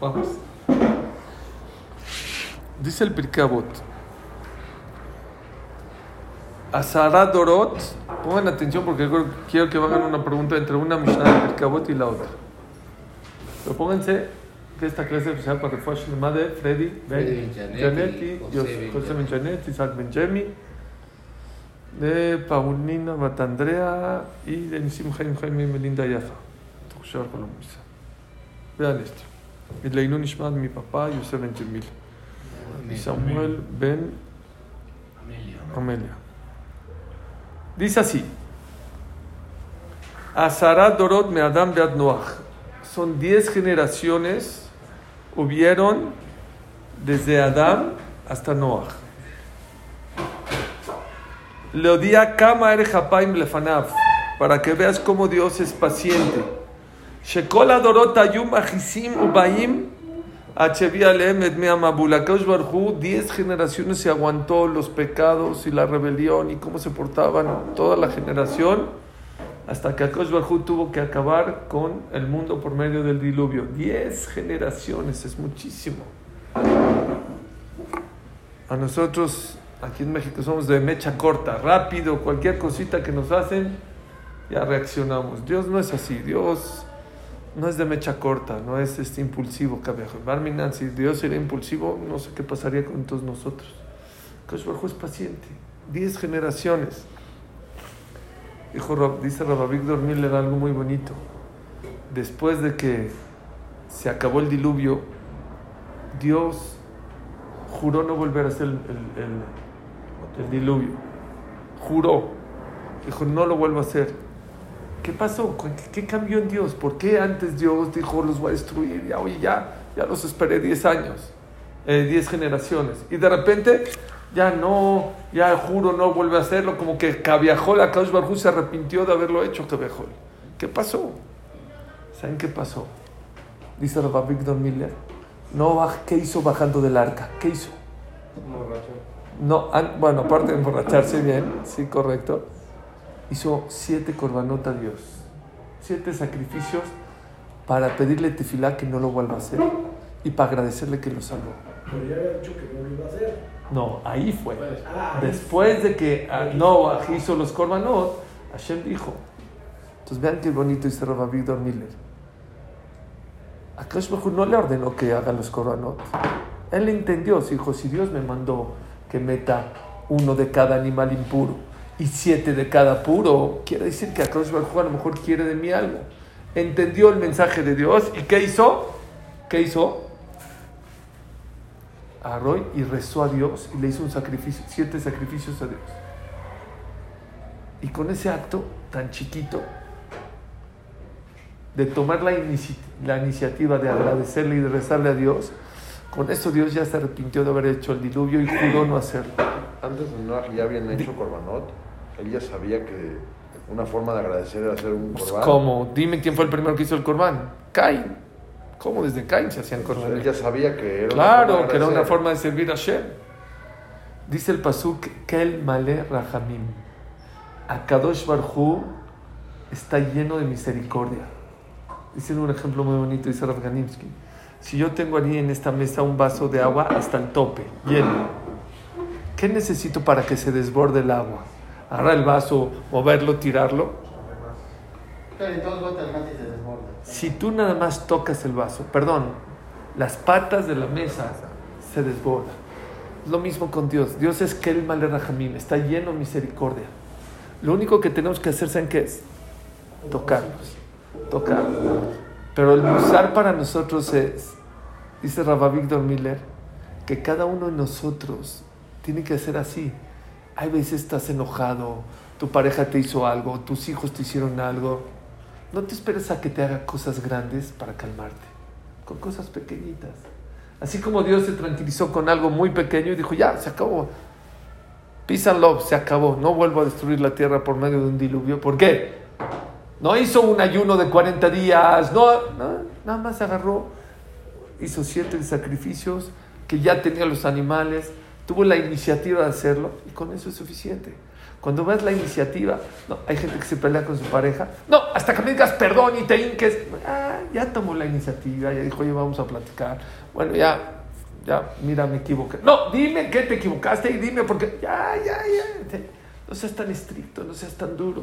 Vamos. Dice el Pirkabot. Asara Dorot. Pongan atención porque quiero que hagan una pregunta entre una Mishnah del Pirkabot y la otra. Pero pónganse que esta clase se para el de Freddy Ben Janetti, José Ben Janetti, Isaac Ben Jemi, de Paulina Batandrea y de Nisim Jaime Jaime Melinda Yafa. Vean esto. Y Leinu Nishmat, mi papá, Yosef Ben Jemil. Y Samuel Ben Amelia. Dice así. Azarat Dorot me Adam Beat Noach. Son diez generaciones hubieron desde Adán hasta Noach. Le Kama er Hapaim Lefanav, para que veas cómo Dios es paciente. Shekol Adorot Ayum Achisim Ubaim Barhu, diez generaciones se aguantó los pecados y la rebelión y cómo se portaban toda la generación hasta que Akash Barhu tuvo que acabar con el mundo por medio del diluvio. Diez generaciones, es muchísimo. A nosotros, aquí en México, somos de mecha corta, rápido, cualquier cosita que nos hacen, ya reaccionamos. Dios no es así, Dios no es de mecha corta, no es este impulsivo, Barminan, si Dios era impulsivo, no sé qué pasaría con todos nosotros. Bajo es paciente, diez generaciones. Dijo, dice Rabavigdor Miller algo muy bonito. Después de que se acabó el diluvio, Dios juró no volver a hacer el, el, el diluvio. Juró. Dijo, no lo vuelvo a hacer ¿Qué pasó? ¿Qué, cambió en Dios? ¿Por qué antes Dios dijo los voy a destruir? Ya, oye, ya, ya los esperé 10 años, 10 eh, generaciones. Y de repente, ya no, ya juro, no vuelve a hacerlo. Como que Cabiajol, a Kaush Barjú se arrepintió de haberlo hecho, Cabiajol. ¿Qué pasó? ¿Saben qué pasó? Dice Rabbi Victor Miller. No, ¿qué hizo bajando del arca? ¿Qué hizo? No, bueno, aparte de emborracharse bien, sí, correcto hizo siete corbanot a Dios, siete sacrificios para pedirle tefilá que no lo vuelva a hacer y para agradecerle que lo salvó. Pero ya había dicho que no lo iba a hacer. No, ahí fue. Ah, Después de que Noah hizo los corbanot, Hashem dijo. Entonces vean qué bonito dice Rabbi Víctor Miller. A Kash no le ordenó que haga los corbanot. Él entendió, dijo, si Dios me mandó que meta uno de cada animal impuro y siete de cada puro. Quiere decir que Akadosh Baruj a lo mejor quiere de mí algo. Entendió el mensaje de Dios y ¿qué hizo? ¿Qué hizo? Agarró y rezó a Dios y le hizo un sacrificio, siete sacrificios a Dios. Y con ese acto tan chiquito de tomar la, la iniciativa de agradecerle y de rezarle a Dios, con eso Dios ya se arrepintió de haber hecho el diluvio y juró no hacerlo. Antes de Noah ya habían hecho Corbanot él ya sabía que una forma de agradecer era hacer un corbán. ¿Cómo? Dime quién fue el primero que hizo el corbán. Caín. ¿Cómo desde Caín se hacían corbanes? Él ya sabía que era Claro, que era una forma de servir a Shem. Dice el pasuk Kel Male Rahamim. Akadosh Barhu está lleno de misericordia. Dice un ejemplo muy bonito, dice Rav Ganimsky. Si yo tengo allí en esta mesa un vaso de agua hasta el tope, lleno, ¿qué necesito para que se desborde el agua? Agarrar el vaso, moverlo, tirarlo. Si tú nada más tocas el vaso, perdón, las patas de la mesa se desbordan. Lo mismo con Dios. Dios es que el Rahamim, está lleno de misericordia. Lo único que tenemos que hacer, ¿saben qué es? Tocarlos. Tocarlos. Pero el usar para nosotros es, dice Rabba Víctor Miller, que cada uno de nosotros tiene que hacer así. Hay veces estás enojado, tu pareja te hizo algo, tus hijos te hicieron algo. No te esperes a que te haga cosas grandes para calmarte, con cosas pequeñitas. Así como Dios se tranquilizó con algo muy pequeño y dijo, ya, se acabó. Peace and love, se acabó. No vuelvo a destruir la tierra por medio de un diluvio. ¿Por qué? No hizo un ayuno de 40 días, no, no nada más agarró, hizo siete sacrificios que ya tenía los animales tuvo la iniciativa de hacerlo y con eso es suficiente. Cuando ves la iniciativa, no, hay gente que se pelea con su pareja. No, hasta que me digas perdón y te hinques. Ah, ya tomó la iniciativa, ya dijo, vamos a platicar. Bueno, ya, ya, mira, me equivoqué. No, dime que te equivocaste y dime porque, ya, ya, ya. No seas tan estricto, no seas tan duro.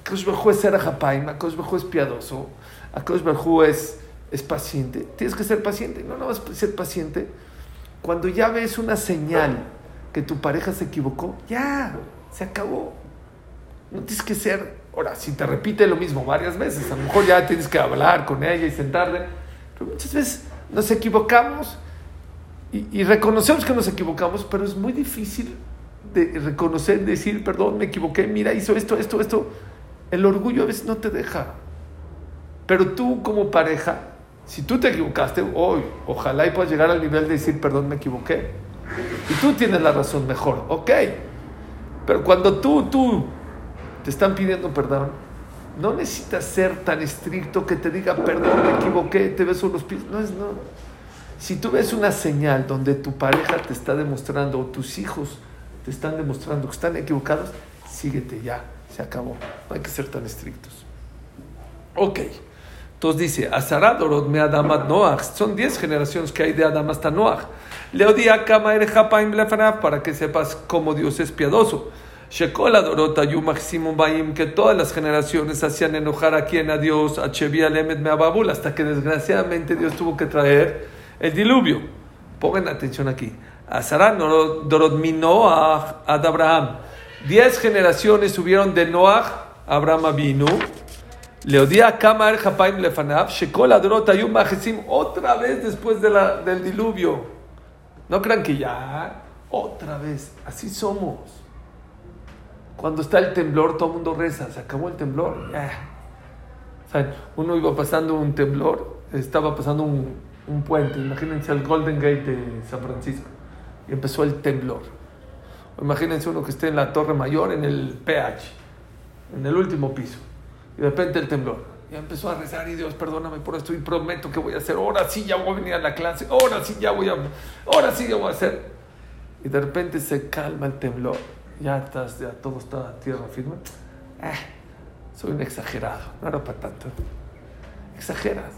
Akash es ser ajapaim, Akash es piadoso, Akash es, es paciente. Tienes que ser paciente, no, no vas a ser paciente. Cuando ya ves una señal que tu pareja se equivocó, ya, se acabó. No tienes que ser, ahora, si te repite lo mismo varias veces, a lo mejor ya tienes que hablar con ella y sentarle, pero muchas veces nos equivocamos y, y reconocemos que nos equivocamos, pero es muy difícil de reconocer, decir, perdón, me equivoqué, mira, hizo esto, esto, esto. El orgullo a veces no te deja. Pero tú como pareja, si tú te equivocaste, hoy, ojalá y puedas llegar al nivel de decir, perdón, me equivoqué. Y tú tienes la razón mejor, ok. Pero cuando tú, tú, te están pidiendo perdón, no necesitas ser tan estricto que te diga, perdón, me equivoqué, te beso los pies. No es, no. Si tú ves una señal donde tu pareja te está demostrando, o tus hijos te están demostrando que están equivocados, síguete ya, se acabó. No hay que ser tan estrictos. Ok. Entonces dice, Azara Dorot me Adamat Noach. Son 10 generaciones que hay de Adam hasta Noach. Leodía Kama Erejapaim Lefanaf, para que sepas cómo Dios es piadoso. Shekola Dorot Ayumach Simon Baim, que todas las generaciones hacían enojar a quien a Dios, a Chevia Lemet Meababul, hasta que desgraciadamente Dios tuvo que traer el diluvio. Pongan atención aquí. Azara Dorot Minoach ad Abraham. Diez generaciones subieron de Noach, Abraham Avinu. Leodía Kamar Japaim Lefanav, Shekol Adrot Ayum otra vez después del diluvio. No crean que ya, otra vez, así somos. Cuando está el temblor, todo el mundo reza, se acabó el temblor. Ya. O uno iba pasando un temblor, estaba pasando un, un puente, imagínense el Golden Gate de San Francisco, y empezó el temblor. Imagínense uno que esté en la Torre Mayor, en el PH, en el último piso, y de repente el temblor. Ya empezó a rezar y Dios, perdóname por esto y prometo que voy a hacer. Ahora sí ya voy a venir a la clase, ahora sí ya voy a, ahora sí ya voy a hacer. Y de repente se calma el temblor, ya estás, ya todo está a tierra firme. Eh, soy un exagerado, no era para tanto. Exageras.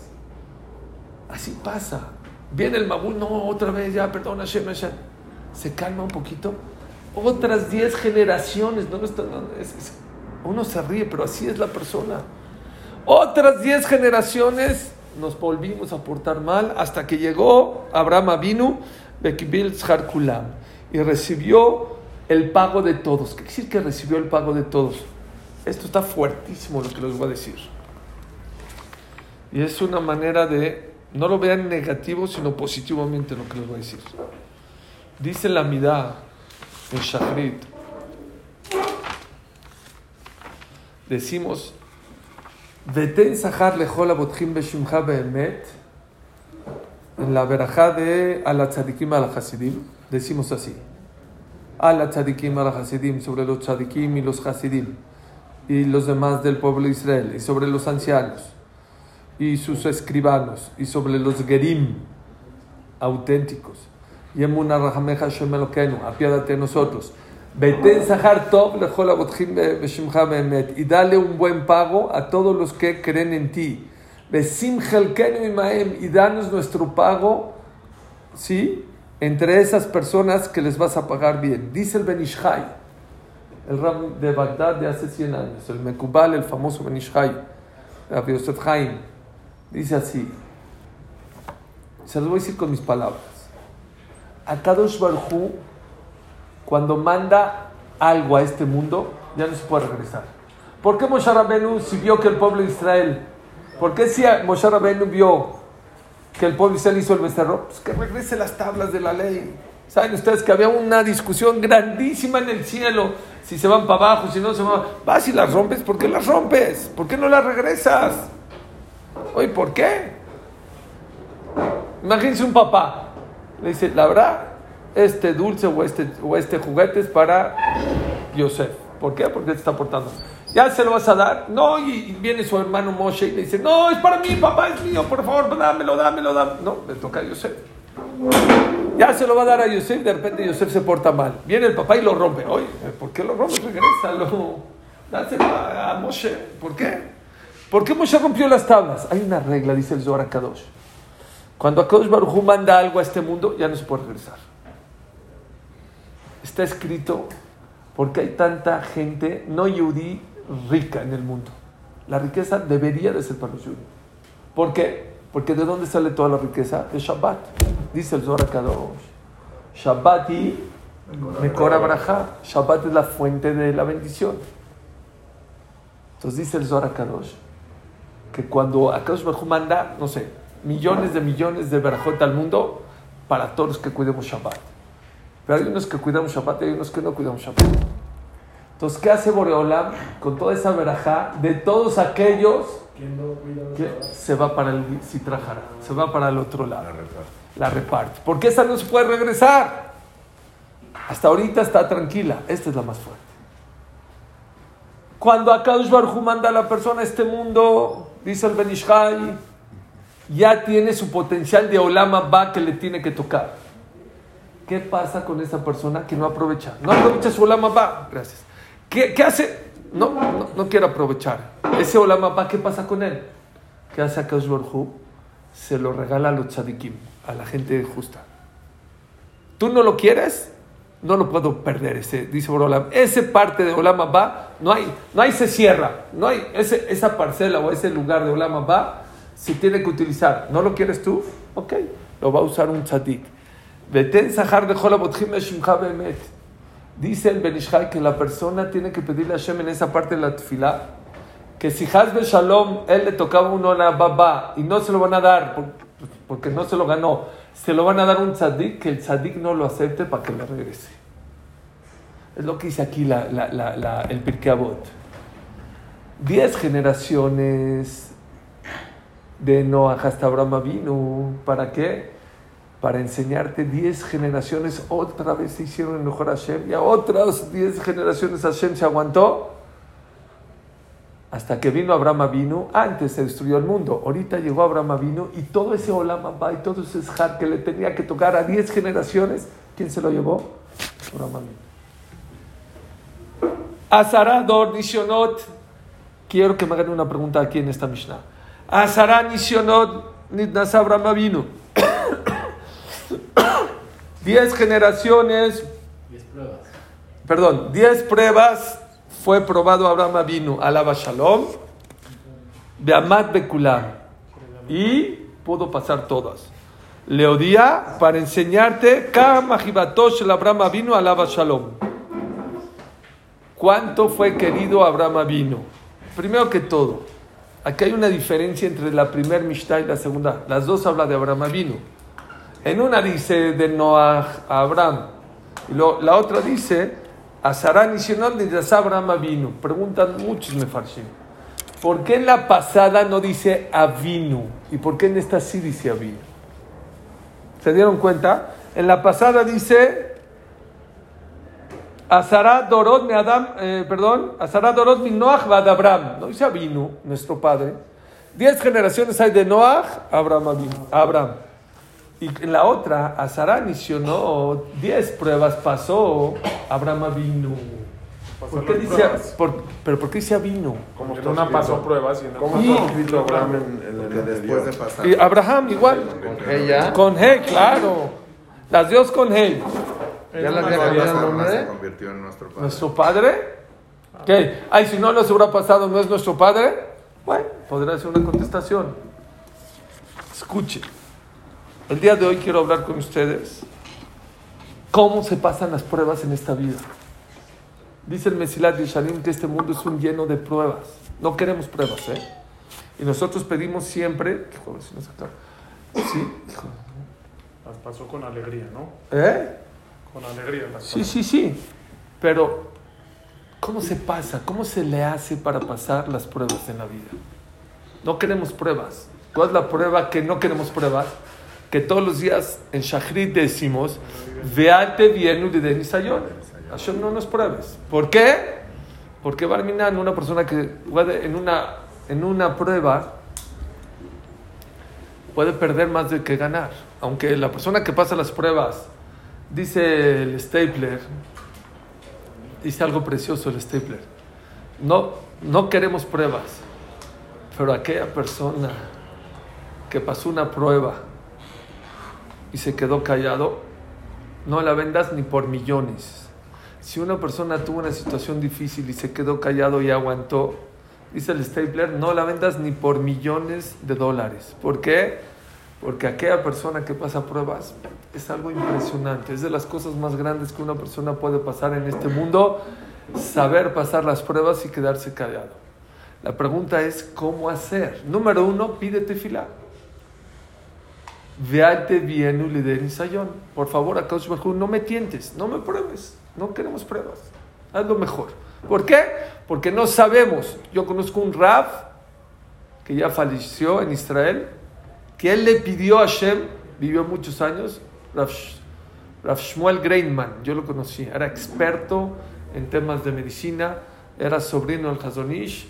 Así pasa. Viene el Mabul, no, otra vez, ya, perdona, Hashem, Hashem. Se calma un poquito. Otras 10 generaciones, no, no, es, uno se ríe, pero así es la persona. Otras 10 generaciones nos volvimos a portar mal hasta que llegó Abraham Avinu, Bekibil Kulam, y recibió el pago de todos. ¿Qué quiere decir que recibió el pago de todos? Esto está fuertísimo lo que les voy a decir. Y es una manera de no lo vean negativo, sino positivamente lo que les voy a decir. Dice la Midah en Shachrit. Decimos, Veten Sahar Lejola Botjim Beshimcha Behemet, en la verajá de Ala Tzadikim Ala Hasidim, decimos así. Ala Tzadikim Ala Hasidim, sobre los Tzadikim y los Hasidim, y los demás del pueblo de Israel, y sobre los ancianos y sus escribanos, y sobre los gerim auténticos. Y emuna rahameja apiádate de nosotros. Sahar tov beemet. Y dale un buen pago a todos los que creen en ti. Besim imaem. Y danos nuestro pago, ¿sí? Entre esas personas que les vas a pagar bien. Dice el Benishai, el ram de Bagdad de hace 100 años, el Mekubal, el famoso Benishai, Rabbi Yosef Haim. Dice así, se los voy a decir con mis palabras. A Kadosh Barhu, cuando manda algo a este mundo, ya no se puede regresar. ¿Por qué Moshe Rabenu si vio que el pueblo de Israel, por qué si Moshe Rabenu vio que el pueblo de Israel hizo el becerro? Pues que regrese las tablas de la ley. ¿Saben ustedes que había una discusión grandísima en el cielo? Si se van para abajo, si no se van. Vas y las rompes, ¿por qué las rompes? ¿Por qué no las regresas? Oye, ¿por qué? Imagínense un papá. Le dice, la verdad, este dulce o este, o este juguete es para Yosef. ¿Por qué? Porque te está portando. ¿Ya se lo vas a dar? No, y viene su hermano Moshe y le dice, no, es para mí, papá, es mío, por favor, dámelo, dámelo, dámelo. No, le toca a Yosef. Ya se lo va a dar a Yosef, de repente Yosef se porta mal. Viene el papá y lo rompe. Oye, ¿por qué lo rompes? Regrésalo. Dáselo a Moshe. ¿Por qué? ¿Por qué Moshe rompió las tablas? Hay una regla, dice el Zohar Kadosh. Cuando Akadosh Baruj manda algo a este mundo, ya no se puede regresar. Está escrito porque hay tanta gente no yudí rica en el mundo. La riqueza debería de ser para los yudí. ¿Por qué? Porque ¿de dónde sale toda la riqueza? De Shabbat. Dice el Zohar Kadosh. Shabbat y Mekora Braja. Shabbat es la fuente de la bendición. Entonces dice el Zohar Kadosh que cuando Akadosh Baruj manda, no sé, millones de millones de Berajot al mundo, para todos los que cuidemos Shabbat. Pero hay unos que cuidamos Shabbat y hay unos que no cuidamos Shabbat. Entonces, ¿qué hace Boreolam con toda esa verajá de todos aquellos ¿Quién no cuida de que se va para el Sitrajara, se va para el otro lado? La reparte. La reparte. Porque esa no se puede regresar. Hasta ahorita está tranquila. Esta es la más fuerte. Cuando Akadosh Baruj manda a la persona a este mundo, dice el Benishai, ya tiene su potencial de Olama va que le tiene que tocar. ¿Qué pasa con esa persona que no aprovecha? No aprovecha su Olama va. Gracias. ¿Qué, qué hace? No, no, no quiere aprovechar. Ese Olama va, ¿qué pasa con él? ¿Qué hace Baruj Hu? Se lo regala a los tzadikim, a la gente justa. ¿Tú no lo quieres? No lo puedo perder, ese, dice Borolam. Ese parte de Olama va, no hay, no hay se cierra. No hay ese, esa parcela o ese lugar de Olama va, se tiene que utilizar. ¿No lo quieres tú? Ok, lo va a usar un tzadik. Veten sahar beemet. Dice el Benishai que la persona tiene que pedirle a Hashem en esa parte de la tefilá que si Hazbe Shalom él le tocaba uno a baba y no se lo van a dar por- porque no se lo ganó, se lo van a dar un tzadik que el tzadik no lo acepte para que le regrese. Es lo que dice aquí la- la- la- el Pirkei Avot. Diez generaciones de Noah hasta Abraham vino. ¿Para qué? Para enseñarte diez generaciones otra vez se hicieron enojar a Hashem y a otras diez generaciones Hashem se aguantó hasta que vino Abraham vino, antes se destruyó el mundo. Ahorita llegó Abraham vino y todo ese Olam y todo ese Shar que le tenía que tocar a 10 generaciones, ¿quién se lo llevó? Abraham vino. Azara Dor Nishonot. Quiero que me hagan una pregunta aquí en esta Mishnah. Azara Nishonot Nidnas Abraham vino. 10 generaciones Diez pruebas. perdón, 10 pruebas fue probado Abraham Avinu, alaba Shalom, Beamat Bekulam, y pudo pasar todas. Leodía para enseñarte Kama Jibatosh el Abraham Avinu, alaba Shalom. ¿Cuánto fue querido Abraham Avinu? Primero que todo, aquí hay una diferencia entre la primera Mishnah y la segunda. Las dos hablan de Abraham Avinu. En una dice de Noah a Abraham, y la otra dice a Sarán y de Abraham vino. Preguntan muchos mefarshim. ¿Por qué en la pasada no dice Avinu? ¿Y por qué en esta sí dice Avinu? ¿Se dieron cuenta? En la pasada dice Azará Dorot Adam, eh, perdón, Azará Dorot mi Noach va Abraham. No dice Avinu, nuestro padre. Diez generaciones hay de Noach, Abraham Abraham. Y en la otra, Azará inició diez pruebas pasó, Abraham vino. ¿Por qué dice, por- pero ¿por qué dice vino? ¿Cómo En está una escrito? pasó pruebas y en ¿Cómo está escrito Abraham en, en Porque el después de pasar. Y Abraham igual. ¿Con G ya? Con G, claro. Las Dios con G. ¿Ya Después había cambiado el se nombre? convirtió en nuestro padre. ¿Nuestro padre? ¿Qué? Ay, si no nos hubiera pasado, ¿no es nuestro padre? Bueno, podría ser una contestación. Escuche. El día de hoy quiero hablar con ustedes cómo se pasan las pruebas en esta vida. Dice el Mesilat Yesharim que este mundo es un lleno de pruebas. No queremos pruebas, ¿eh? Y nosotros pedimos siempre... Joder, si no se acaba. Sí. Las pasó con alegría, ¿no? ¿Eh? Con alegría las Sí, pasó. sí, sí. Pero, ¿cómo se pasa? ¿Cómo se le hace para pasar las pruebas en la vida? No queremos pruebas. ¿Cuál es la prueba que no queremos pruebas? Que todos los días en Shachrit decimos, Veate vienu de Denisayon. Hashem no nos pruebes. ¿Por qué? Porque Barminan, una persona que puede en una, en una prueba, puede perder más de que ganar. Aunque la persona que pasa las pruebas, dice el Stapler, dice algo precioso el Stapler, no, no queremos pruebas, pero aquella persona que pasó una prueba y se quedó callado, no la vendas ni por millones. Si una persona tuvo una situación difícil y se quedó callado y aguantó, dice el Stapler, no la vendas ni por millones de dólares. ¿Por qué? Porque aquella persona que pasa pruebas es algo impresionante. Es de las cosas más grandes que una persona puede pasar en este mundo, saber pasar las pruebas y quedarse callado. La pregunta es, ¿cómo hacer? Número uno, pídete fila. Veate bien Uliden Sayón. Por favor, a no me tientes, no me pruebes. No queremos pruebas. Haz lo mejor. ¿Por qué? Porque no sabemos. Yo conozco un Rab que ya falleció en Israel, que él le pidió a Hashem, vivió muchos años, Rav Shmuel Greinman, yo lo conocí, era experto en temas de medicina, era sobrino del Hazonish.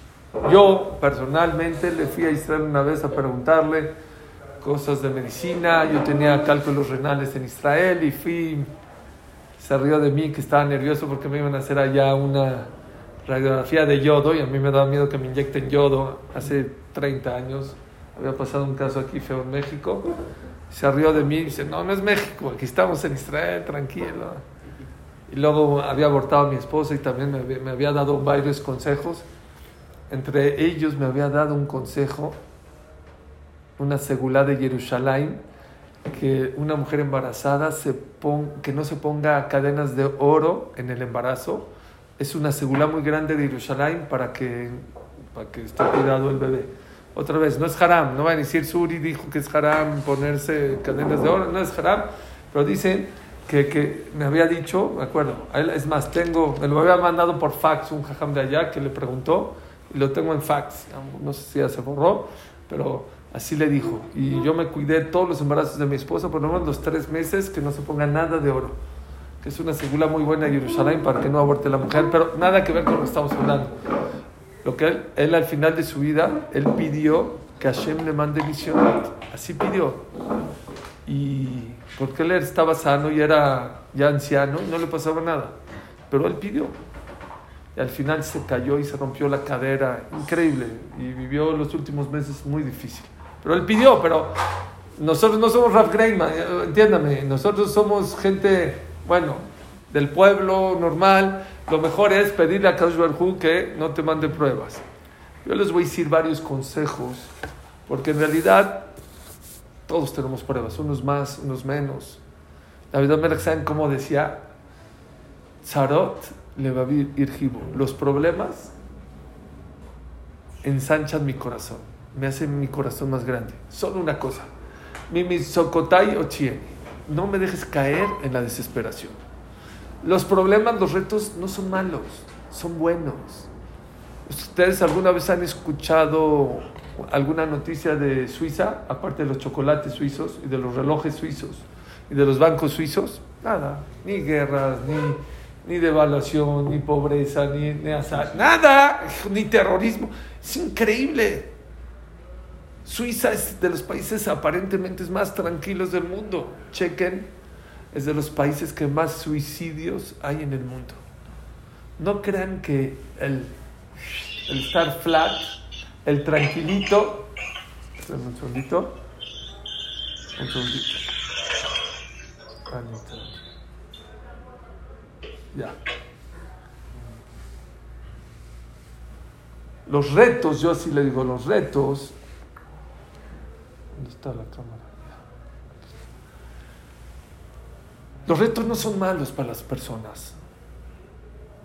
Yo personalmente le fui a Israel una vez a preguntarle cosas de medicina, yo tenía cálculos renales en Israel y fui, se rió de mí que estaba nervioso porque me iban a hacer allá una radiografía de yodo y a mí me daba miedo que me inyecten yodo hace 30 años. Había pasado un caso aquí feo en México. Se rió de mí y dice, no, no es México, aquí estamos en Israel, tranquilo. Y luego había abortado a mi esposa y también me, me había dado varios consejos. Entre ellos me había dado un consejo, una segulá de Jerusalén, que una mujer embarazada se que no se ponga cadenas de oro en el embarazo. Es una segulá muy grande de Jerusalén para que, para que esté cuidado el bebé. Otra vez, no es haram, no va a decir Suri dijo que es haram ponerse cadenas de oro, no es haram, pero dicen que, que me había dicho, me acuerdo, es más, tengo, me lo había mandado por fax un jajam de allá que le preguntó, y lo tengo en fax, no sé si ya se borró, pero así le dijo. Y yo me cuidé todos los embarazos de mi esposa, por lo menos los tres meses, que no se ponga nada de oro. Que es una segula muy buena de Jerusalén para que no aborte la mujer, pero nada que ver con lo que estamos hablando. Lo que él, al final de su vida, él pidió que Hashem le mande visión. Así pidió. Y porque él estaba sano y era ya anciano no le pasaba nada. Pero él pidió. Y al final se cayó y se rompió la cadera. Increíble. Y vivió los últimos meses muy difícil. Pero él pidió, pero nosotros no somos Raf Greiman, entiéndame. Nosotros somos gente, bueno, del pueblo normal. Lo mejor es pedirle a Kadosh Barhu que no te mande pruebas. Yo les voy a decir varios consejos, porque en realidad todos tenemos pruebas, unos más, unos menos. David Amelech, ¿saben cómo decía? Zarot le va a ir. Los problemas ensanchan mi corazón, me hacen mi corazón más grande. Solo una cosa, mi sokotai o no me dejes caer en la desesperación. Los problemas, los retos no son malos, son buenos. ¿Ustedes alguna vez han escuchado alguna noticia de Suiza, aparte de los chocolates suizos y de los relojes suizos y de los bancos suizos? Nada, ni guerras, ni, ni devaluación, ni pobreza, ni, ni nada, ni terrorismo. Es increíble. Suiza es de los países aparentemente más tranquilos del mundo. Chequen, es de los países que más suicidios hay en el mundo. No crean que el, el estar flat el tranquilito. Un segundito. Un segundito. Ya. Los retos, yo así le digo, los retos. ¿Dónde está la cámara? Los retos no son malos para las personas.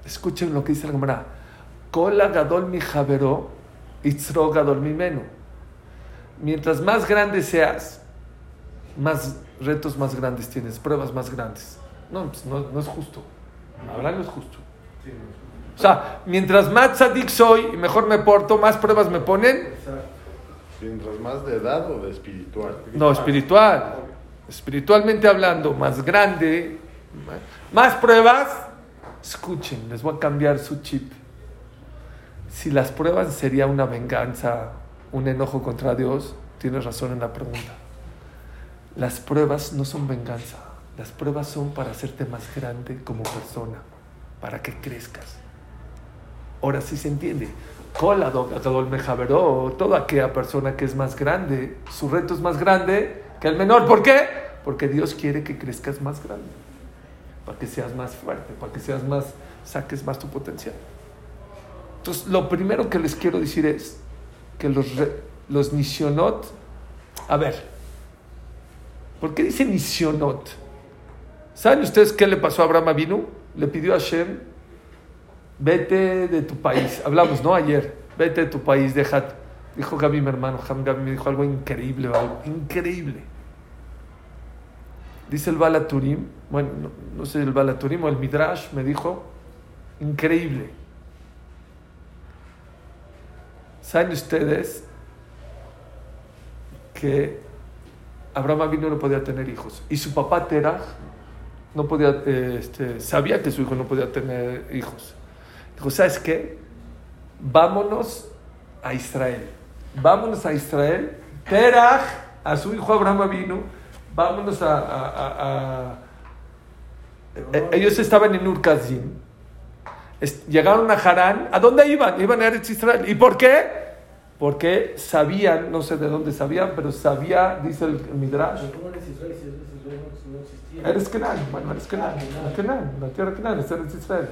Escuchen lo que dice la cámara. Kola gadol mi javero Itzroga dormimeno. Mientras más grande seas, más retos más grandes tienes, pruebas más grandes. No, pues no, no es justo. Ahora no es justo. O sea, mientras más tzadik soy y mejor me porto, más pruebas me ponen. Mientras más de edad o de espiritual. No, espiritual. Espiritualmente hablando, más grande, más pruebas. Escuchen, les voy a cambiar su chip si las pruebas sería una venganza, un enojo contra Dios, tienes razón en la pregunta. Las pruebas no son venganza, las pruebas son para hacerte más grande como persona, para que crezcas. Ahora sí se entiende. Toda aquella persona que es más grande, su reto es más grande que el menor. ¿Por qué? Porque Dios quiere que crezcas más grande, para que seas más fuerte, para que seas más, saques más tu potencial. Entonces, lo primero que les quiero decir es que los, los nisionot, a ver, ¿por qué dice nisionot? ¿Saben ustedes qué le pasó a Abraham Avinu? Le pidió a Hashem, vete de tu país. Hablamos, ¿no? Ayer, vete de tu país, deja. Dijo Gaby, mi hermano, Gaby me dijo algo increíble, algo increíble. Dice el Balaturim, bueno, no, no sé el Balaturim o el Midrash, me dijo, increíble. ¿Saben ustedes que Abraham Avinu no podía tener hijos? Y su papá Terah no podía, este, sabía que su hijo no podía tener hijos. Dijo, ¿sabes qué? Vámonos a Israel. Vámonos a Israel. Terah, a su hijo Abraham Avinu, vámonos a... Eh, ellos estaban en Urkazim llegaron a Harán. ¿A dónde iban? Iban a Eretz Israel. ¿Y por qué? Porque sabían, no sé de dónde sabían, pero sabía, dice el, Midrash. ¿Cómo eres Israel si no, existía? Eres Kenan, bueno, eres Kenan. Kenan, la tierra Kenan, es Eretz Israel.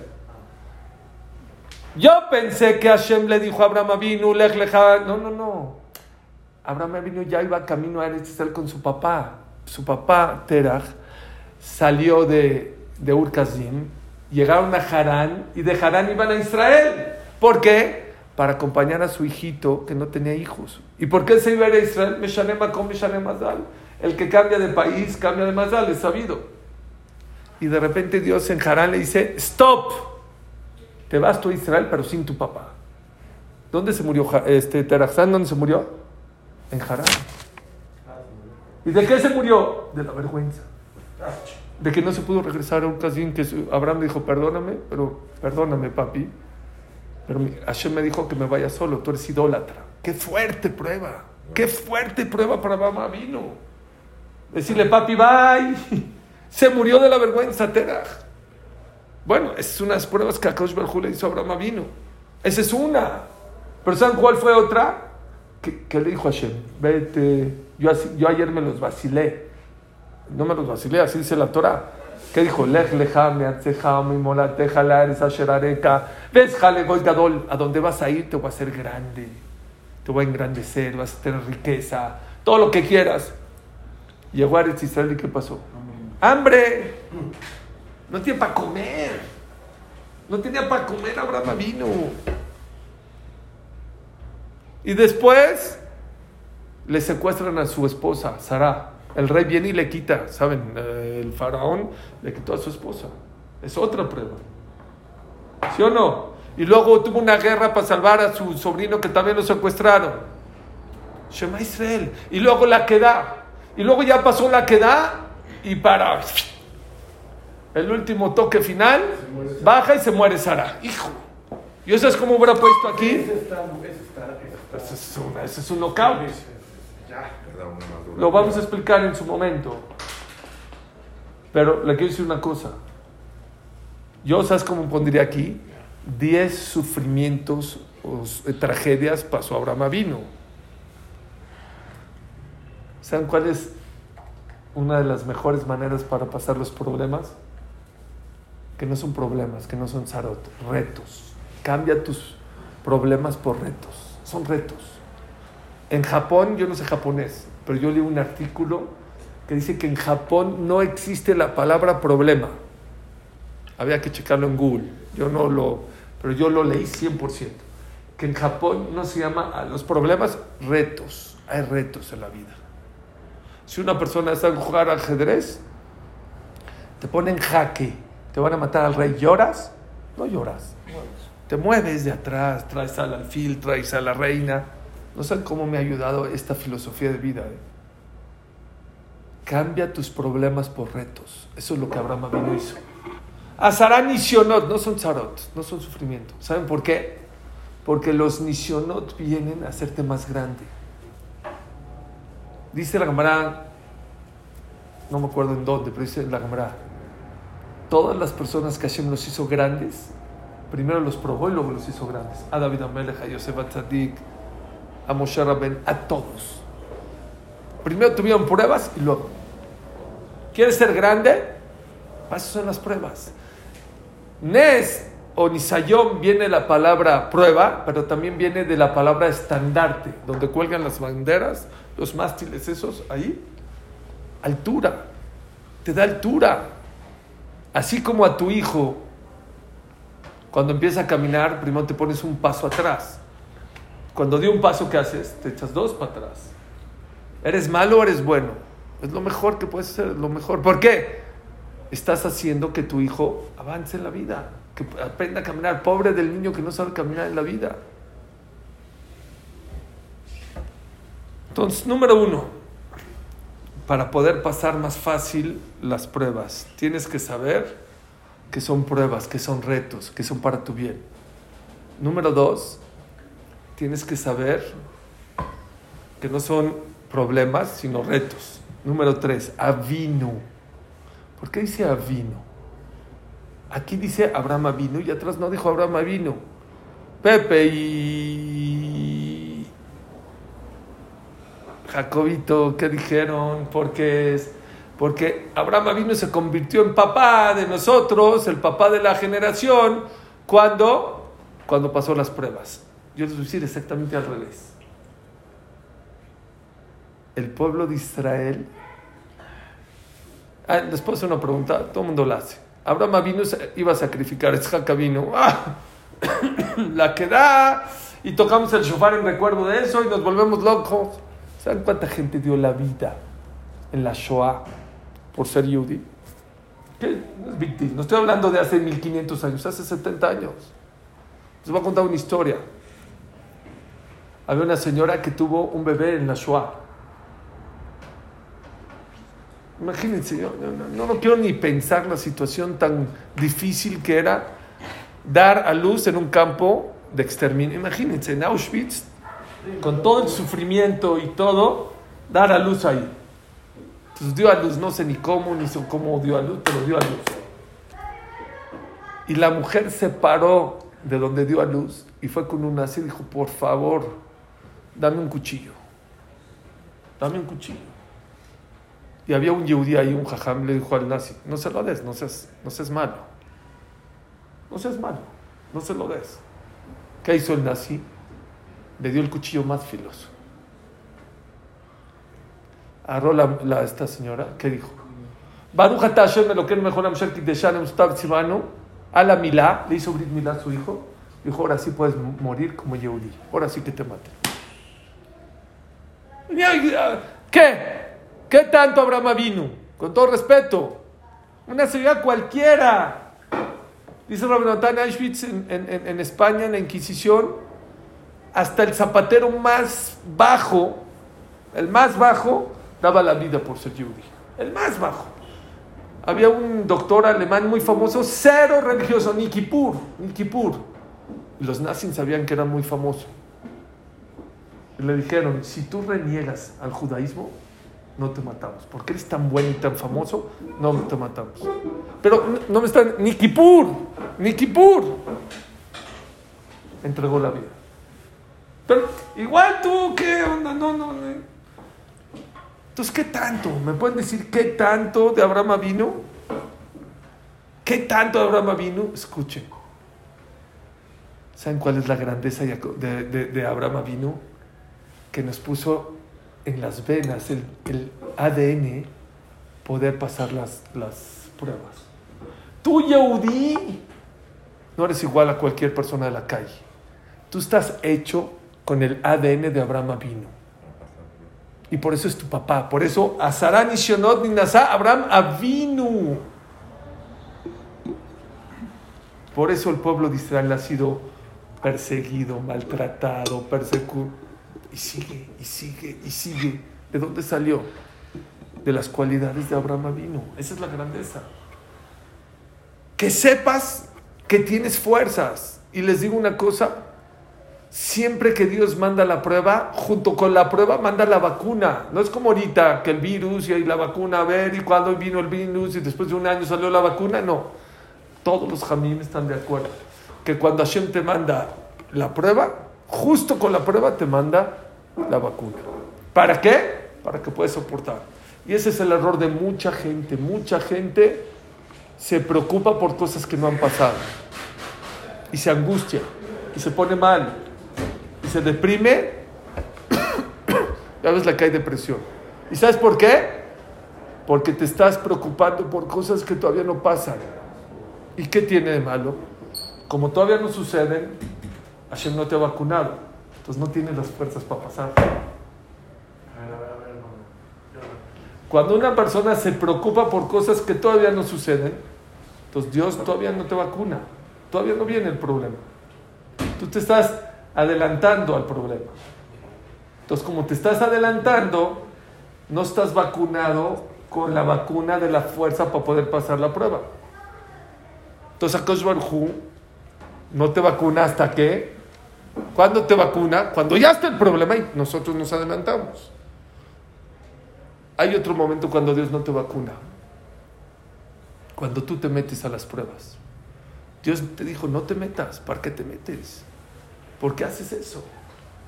Yo pensé que Hashem le dijo a Abraham Avinu, lej leja. No, no, no. Abraham Avinu ya iba camino a Eretz con su papá. Su papá, Terach, salió de, de Urkazim llegaron a Harán y de Harán iban a Israel. ¿Por qué? Para acompañar a su hijito que no tenía hijos. ¿Y por qué se iba a Israel? El que cambia de país, cambia de Mazal, es sabido. Y de repente Dios en Harán le dice, stop, te vas tú a Israel pero sin tu papá. ¿Dónde se murió este, Terazán? ¿Dónde se murió? En Harán. ¿Y de qué se murió? De la vergüenza de que no se pudo regresar a un casín que Abraham dijo, perdóname, pero perdóname, papi. Pero Hashem me dijo que me vaya solo, tú eres idólatra. Qué fuerte prueba, qué fuerte prueba para Abraham vino. Decirle, papi, bye. Se murió de la vergüenza, Terah. Bueno, esas son unas pruebas que Akadosh Baruj le hizo a Abraham vino. Esa es una. Pero ¿saben cuál fue otra? Que, le dijo a Hashem, vete, yo, yo ayer me los vacilé no me los vacilé, así dice la Torah. ¿Qué dijo? Lech lecha mi molateja la eres. Ves jale gadol. A donde vas a ir te voy a hacer grande. Te voy a engrandecer, vas a tener riqueza. Todo lo que quieras. Llegó a Eretz Israel y ¿qué pasó? ¡Hambre! No tiene para comer. No tenía para comer Abraham vino. Y después le secuestran a su esposa, Sara. El rey viene y le quita, ¿saben? Eh, el faraón le quitó a su esposa. Es otra prueba. ¿Sí o no? Y luego tuvo una guerra para salvar a su sobrino que también lo secuestraron. Shema Israel. Y luego la queda. Y luego ya pasó la queda y para el último toque final, baja y se muere Sara. Hijo. ¿Y eso es como hubiera puesto aquí? Ese es un, ese es un knockout. Lo vamos a explicar en su momento. Pero le quiero decir una cosa. Yo, ¿sabes cómo pondría aquí? Diez sufrimientos o eh, tragedias pasó Abraham vino. ¿Saben cuál es una de las mejores maneras para pasar los problemas? Que no son problemas, que no son zarot, retos. Cambia tus problemas por retos. Son retos. En Japón, yo no sé japonés, pero yo leí un artículo que dice que en Japón no existe la palabra problema. Había que checarlo en Google. Yo no lo, pero yo lo leí 100%. Que en Japón no se llama a los problemas retos. Hay retos en la vida. Si una persona está a jugar ajedrez, te ponen jaque, te van a matar al rey, ¿lloras? No lloras. Te mueves de atrás, traes al alfil, traes a la reina no saben cómo me ha ayudado esta filosofía de vida. ¿eh? Cambia tus problemas por retos. Eso es lo que Abraham Avino hizo. Azarán nisionot no son zarot, no son sufrimiento. ¿Saben por qué? Porque los nisionot vienen a hacerte más grande. Dice la cámara no me acuerdo en dónde, pero dice la Gemara, todas las personas que Hashem los hizo grandes, primero los probó y luego los hizo grandes. A David Amelech, a Yosef Atzadik, a Moshe Rabben, a todos. Primero tuvieron pruebas y luego. ¿Quieres ser grande? Esas son las pruebas. Nes o Nisayom viene la palabra prueba, pero también viene de la palabra estandarte, donde cuelgan las banderas, los mástiles esos, ahí. Altura. Te da altura. Así como a tu hijo, cuando empieza a caminar, primero te pones un paso atrás. Cuando dio un paso, ¿qué haces? Te echas dos para atrás. ¿Eres malo o eres bueno? Es lo mejor que puedes ser, lo mejor. ¿Por qué? Estás haciendo que tu hijo avance en la vida, que aprenda a caminar. Pobre del niño que no sabe caminar en la vida. Entonces, número uno, para poder pasar más fácil las pruebas, tienes que saber que son pruebas, que son retos, que son para tu bien. Número dos, tienes que saber que no son problemas, sino retos. Número tres, avino. ¿Por qué dice avino? Aquí dice Abraham avino y atrás no dijo Abraham avino. Pepe y Jacobito, ¿qué dijeron? Porque es porque Abraham vino se convirtió en papá de nosotros, el papá de la generación, cuando, cuando pasó las pruebas. Yo les voy a decir exactamente al revés. El pueblo de Israel. Ah, les puedo hacer una pregunta, todo el mundo la hace. Abraham vino iba a sacrificar, Isaac vino. ¡Ah! la que da y tocamos el shofar en recuerdo de eso y nos volvemos locos. ¿Saben cuánta gente dio la vida en la Shoah por ser yudí? No estoy hablando de hace 1500 años, hace 70 años. Les voy a contar una historia. Había una señora que tuvo un bebé en la Shoah. Imagínense, yo no, no quiero ni pensar la situación tan difícil que era dar a luz en un campo de exterminio. Imagínense, en Auschwitz, con todo el sufrimiento y todo, dar a luz ahí. Entonces dio a luz, no sé ni cómo, ni sé cómo dio a luz, pero dio a luz. Y la mujer se paró de donde dio a luz y fue con un nazi y dijo, por favor, dame un cuchillo. Dame un cuchillo. Y había un yehudí ahí, un jajam, le dijo al nazi, no se lo des, no seas, no seas malo. No seas malo, no se lo des. ¿Qué hizo el nazi? Le dio el cuchillo más filoso. Agarró la, la, esta señora, ¿qué dijo? Baruch Hashem me lo que mejor Stav Tzivanu, a la Milá, le hizo Brit Milá su hijo, dijo, ahora sí puedes morir como Yehudi, ahora sí que te maten. ¿Qué? ¿Qué tanto Abraham vino? Con todo respeto, una ciudad cualquiera. Dice Rabinotán Auschwitz en, en, en España, en la Inquisición, hasta el zapatero más bajo, el más bajo, daba la vida por ser yudí. El más bajo. Había un doctor alemán muy famoso, cero religioso, ni Kippur, ni Kippur. Y los nazis sabían que era muy famoso. Y le dijeron, si tú reniegas al judaísmo, no te matamos. Porque eres tan bueno y tan famoso, no te matamos. Pero no, me están, ni Kippur, ni Kippur. Entregó la vida. Pero igual tú, ¿qué onda? No, no. Entonces, ¿qué tanto? ¿Me pueden decir qué tanto de Abraham vino? ¿Qué tanto de Abraham vino? Escuchen. ¿Saben cuál es la grandeza de, de, de Abraham vino? Que nos puso en las venas el, el ADN poder pasar las, las pruebas. Tú, Yehudí, no eres igual a cualquier persona de la calle. Tú estás hecho con el ADN de Abraham vino. Y por eso es tu papá. Por eso, Azará ni Shonot ni Nazá, Abraham Avinu. Por eso el pueblo de Israel ha sido perseguido, maltratado, perseguido. Y sigue, y sigue, y sigue. ¿De dónde salió? De las cualidades de Abraham Avinu. Esa es la grandeza. Que sepas que tienes fuerzas. Y les digo una cosa, siempre que Dios manda la prueba, junto con la prueba manda la vacuna. No es como ahorita que el virus y la vacuna, a ver, y cuando vino el virus y después de un año salió la vacuna. No. Todos los jamín están de acuerdo. Que cuando Hashem te manda la prueba, justo con la prueba te manda la vacuna. ¿Para qué? Para que puedas soportar. Y ese es el error de mucha gente. Mucha gente se preocupa por cosas que no han pasado. Y se angustia. Y se pone mal. Se deprime. ya ves la que hay depresión. ¿Y sabes por qué? Porque te estás preocupando por cosas que todavía no pasan. ¿Y qué tiene de malo? Como todavía no suceden, Hashem no te ha vacunado. Entonces no tienes las fuerzas para pasar. Cuando una persona se preocupa por cosas que todavía no suceden, entonces Dios todavía no te vacuna. Todavía no viene el problema. Tú te estás adelantando al problema. Entonces, como te estás adelantando, no estás vacunado con la vacuna de la fuerza para poder pasar la prueba. Entonces, Hu no te vacuna hasta que. ¿Cuándo te vacuna? Cuando ya está el problema y nosotros nos adelantamos. Hay otro momento cuando Dios no te vacuna. Cuando tú te metes a las pruebas. Dios te dijo, no te metas. ¿Para qué te metes? ¿Por qué haces eso?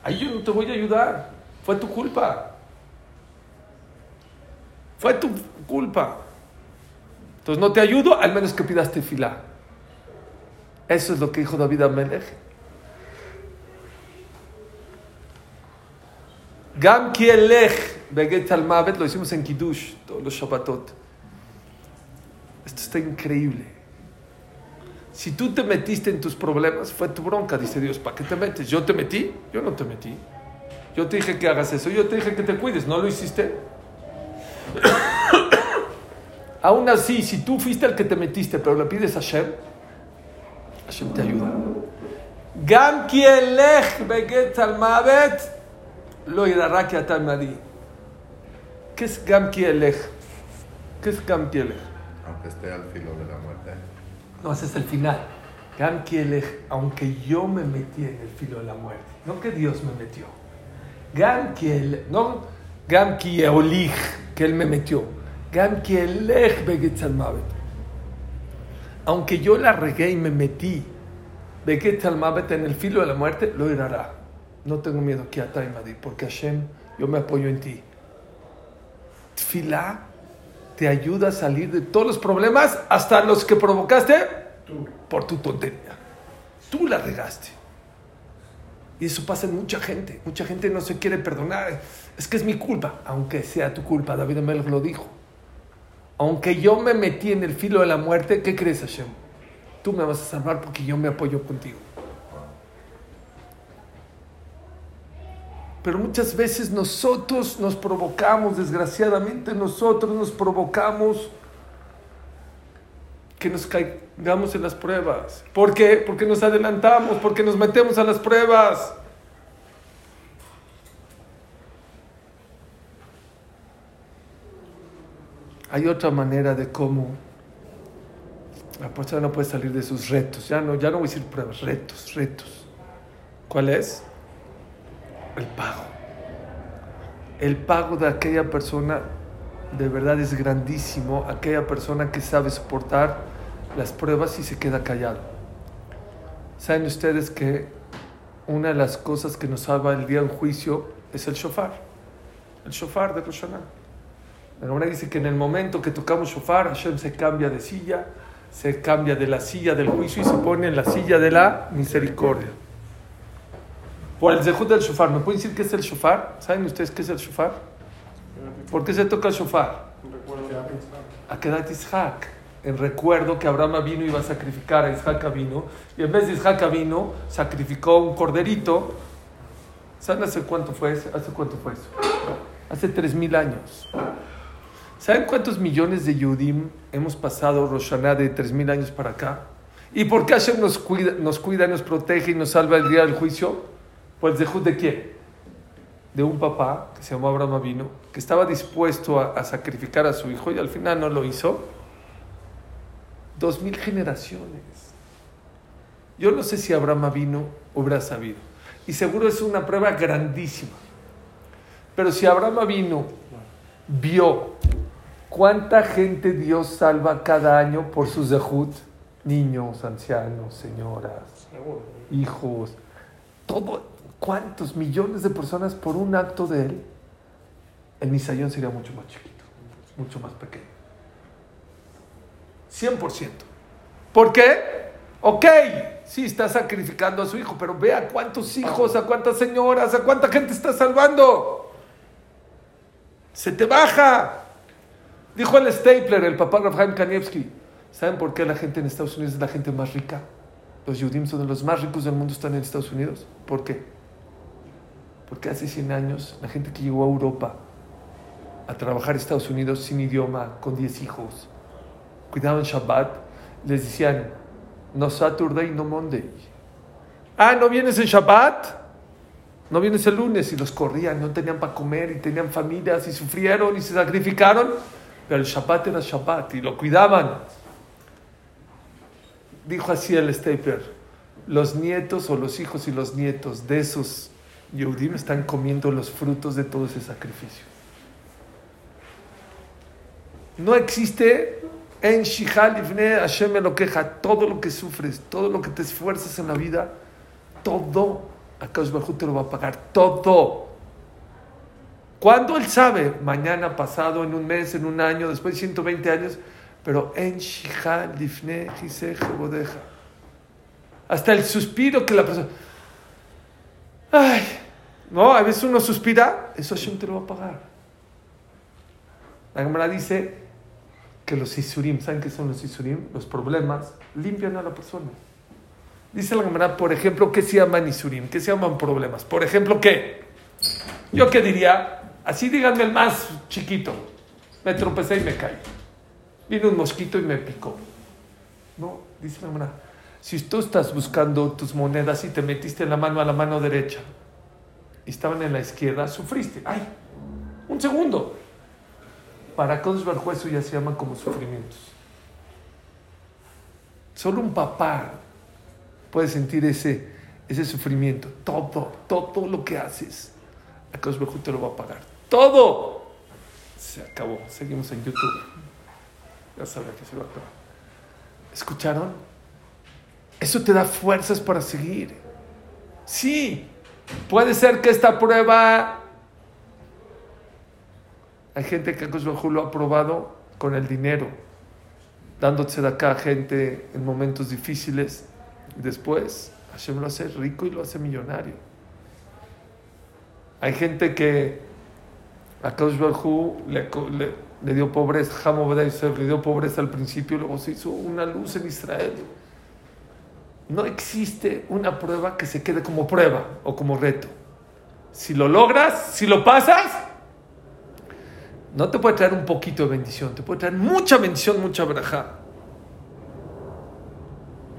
Ahí yo no te voy a ayudar. Fue tu culpa. Fue tu culpa. Entonces no te ayudo, al menos que pidas tefilá. Eso es lo que dijo David Amelech. Gam kielech beget al lo hicimos en Kiddush, todos los Shabbatot. Esto está increíble. Si tú te metiste en tus problemas, fue tu bronca, dice Dios. ¿Para qué te metes? ¿Yo te metí? Yo no te metí. Yo te dije que hagas eso, yo te dije que te cuides, ¿no lo hiciste? Aún así, si tú fuiste el que te metiste, pero le pides a Hashem, Hashem te ayuda. Gam beget al lo irará que atar mari. ¿Qué es Gam? ¿Qué es Gam? Aunque esté al filo de la. No, ese es el final. Gam kielech, aunque yo me metí en el filo de la muerte, no que Dios me metió. Gam kielech, no Gam kieolich, que él me metió. Gam kielech beget al mavet. Aunque yo la regué y me metí, beget al mavet en el filo de la muerte, lo irará. No tengo miedo que atai madi, porque Hashem, yo me apoyo en ti. Tfilá te ayuda a salir de todos los problemas, hasta los que provocaste Tú. por tu tontería. Tú la regaste. Y eso pasa en mucha gente. Mucha gente no se quiere perdonar. Es que es mi culpa. Aunque sea tu culpa, David Amelech lo dijo. Aunque yo me metí en el filo de la muerte, ¿qué crees, Hashem? Tú me vas a salvar porque yo me apoyo contigo. Pero muchas veces nosotros nos provocamos, desgraciadamente nosotros nos provocamos que nos caigamos en las pruebas. ¿Por qué? Porque nos adelantamos, porque nos metemos a las pruebas. Hay otra manera de cómo la persona no puede salir de sus retos. Ya no, ya no voy a decir pruebas, retos, retos. ¿Cuál es? El pago. El pago de aquella persona de verdad es grandísimo. Aquella persona que sabe soportar las pruebas y se queda callado. Saben ustedes que una de las cosas que nos salva el día del juicio es el shofar. El shofar de Rosh. La Gemara dice que en el momento que tocamos shofar, Hashem se cambia de silla, se cambia de la silla del juicio y se pone en la silla de la misericordia. Por el zehut del shofar, ¿me pueden decir qué es el shofar? ¿Saben ustedes qué es el shofar? ¿Por qué se toca el shofar? A Kedat Ishak, en recuerdo que Abraham vino y iba a sacrificar a Isaac vino, y en vez de Isaac vino, sacrificó un corderito. ¿Saben hace cuánto fue eso? ¿Hace cuánto fue eso? Hace tres mil años. ¿Saben cuántos millones de Yudim hemos pasado Roshaná de tres mil años para acá? ¿Y por qué Hashem nos cuida, nos cuida, nos protege y nos salva el día del juicio? Pues de de quién? De un papá que se llamó Abraham Avino, que estaba dispuesto a, a sacrificar a su hijo y al final no lo hizo. Dos mil generaciones. Yo no sé si Abraham Avino hubiera sabido. Y seguro es una prueba grandísima. Pero si Abraham vino, vio cuánta gente Dios salva cada año por sus dejut, niños, ancianos, señoras, hijos, todo, cuántos millones de personas por un acto de él, el Nisayón sería mucho más chiquito, mucho más pequeño. 100%. ¿Por qué? Ok, sí, está sacrificando a su hijo, pero vea cuántos hijos, a cuántas señoras, a cuánta gente está salvando. Se te baja. Dijo el Stapler, el papá Rafael Kanievski. ¿Saben por qué la gente en Estados Unidos es la gente más rica? Los Yudim son de los más ricos del mundo, están en Estados Unidos. ¿Por qué? Porque hace 100 años la gente que llegó a Europa a trabajar en Estados Unidos sin idioma, con 10 hijos, cuidaban Shabbat, les decían, no Saturday, no Monday. Ah, ¿no vienes en Shabbat? ¿No vienes el lunes? Y los corrían, no tenían para comer y tenían familias y sufrieron y se sacrificaron. Pero el Shabbat era Shabbat y lo cuidaban. Dijo así el Stapler, los nietos o los hijos y los nietos de esos Yehudim están comiendo los frutos de todo ese sacrificio. No existe en Shihal Ifne Hashem lo queja. Todo lo que sufres, todo lo que te esfuerzas en la vida, todo Akash Baruj Hu te lo va a pagar. Todo. Cuando él sabe, mañana, pasado, en un mes, en un año, después de 120 años, pero en Shihal Ifne Jise Jebodeja. Hasta el suspiro que la persona. Ay, no, a veces uno suspira, eso Hashem te lo va a pagar. La Gemara dice que los isurim, ¿saben qué son los isurim? Los problemas limpian a la persona. Dice la Gemara, por ejemplo, ¿qué se llaman isurim? ¿Qué se llaman problemas? Por ejemplo, ¿qué? Yo qué diría, así díganme el más chiquito. Me tropecé y me caí. Vino un mosquito y me picó. No, dice la Gemara, si tú estás buscando tus monedas y te metiste la mano a la mano derecha estaban en la izquierda, sufriste. ¡Ay! Un segundo. Para Kodesh eso ya se llaman como sufrimientos. Solo un papá puede sentir ese, ese sufrimiento. Todo, todo lo que haces, a Kodesh te lo va a pagar. ¡Todo! Se acabó. Seguimos en YouTube. Ya sabía que se va a. ¿Escucharon? Eso te da fuerzas para seguir. Sí, puede ser que esta prueba hay gente que lo ha probado con el dinero, dándose de acá a gente en momentos difíciles. Después Hashem lo hace rico y lo hace millonario. Hay gente que Baruj Hu le, le, le dio pobreza, le dio pobreza al principio luego se hizo una luz en Israel. No existe una prueba que se quede como prueba o como reto. Si lo logras, si lo pasas, no te puede traer un poquito de bendición, te puede traer mucha bendición, mucha braja.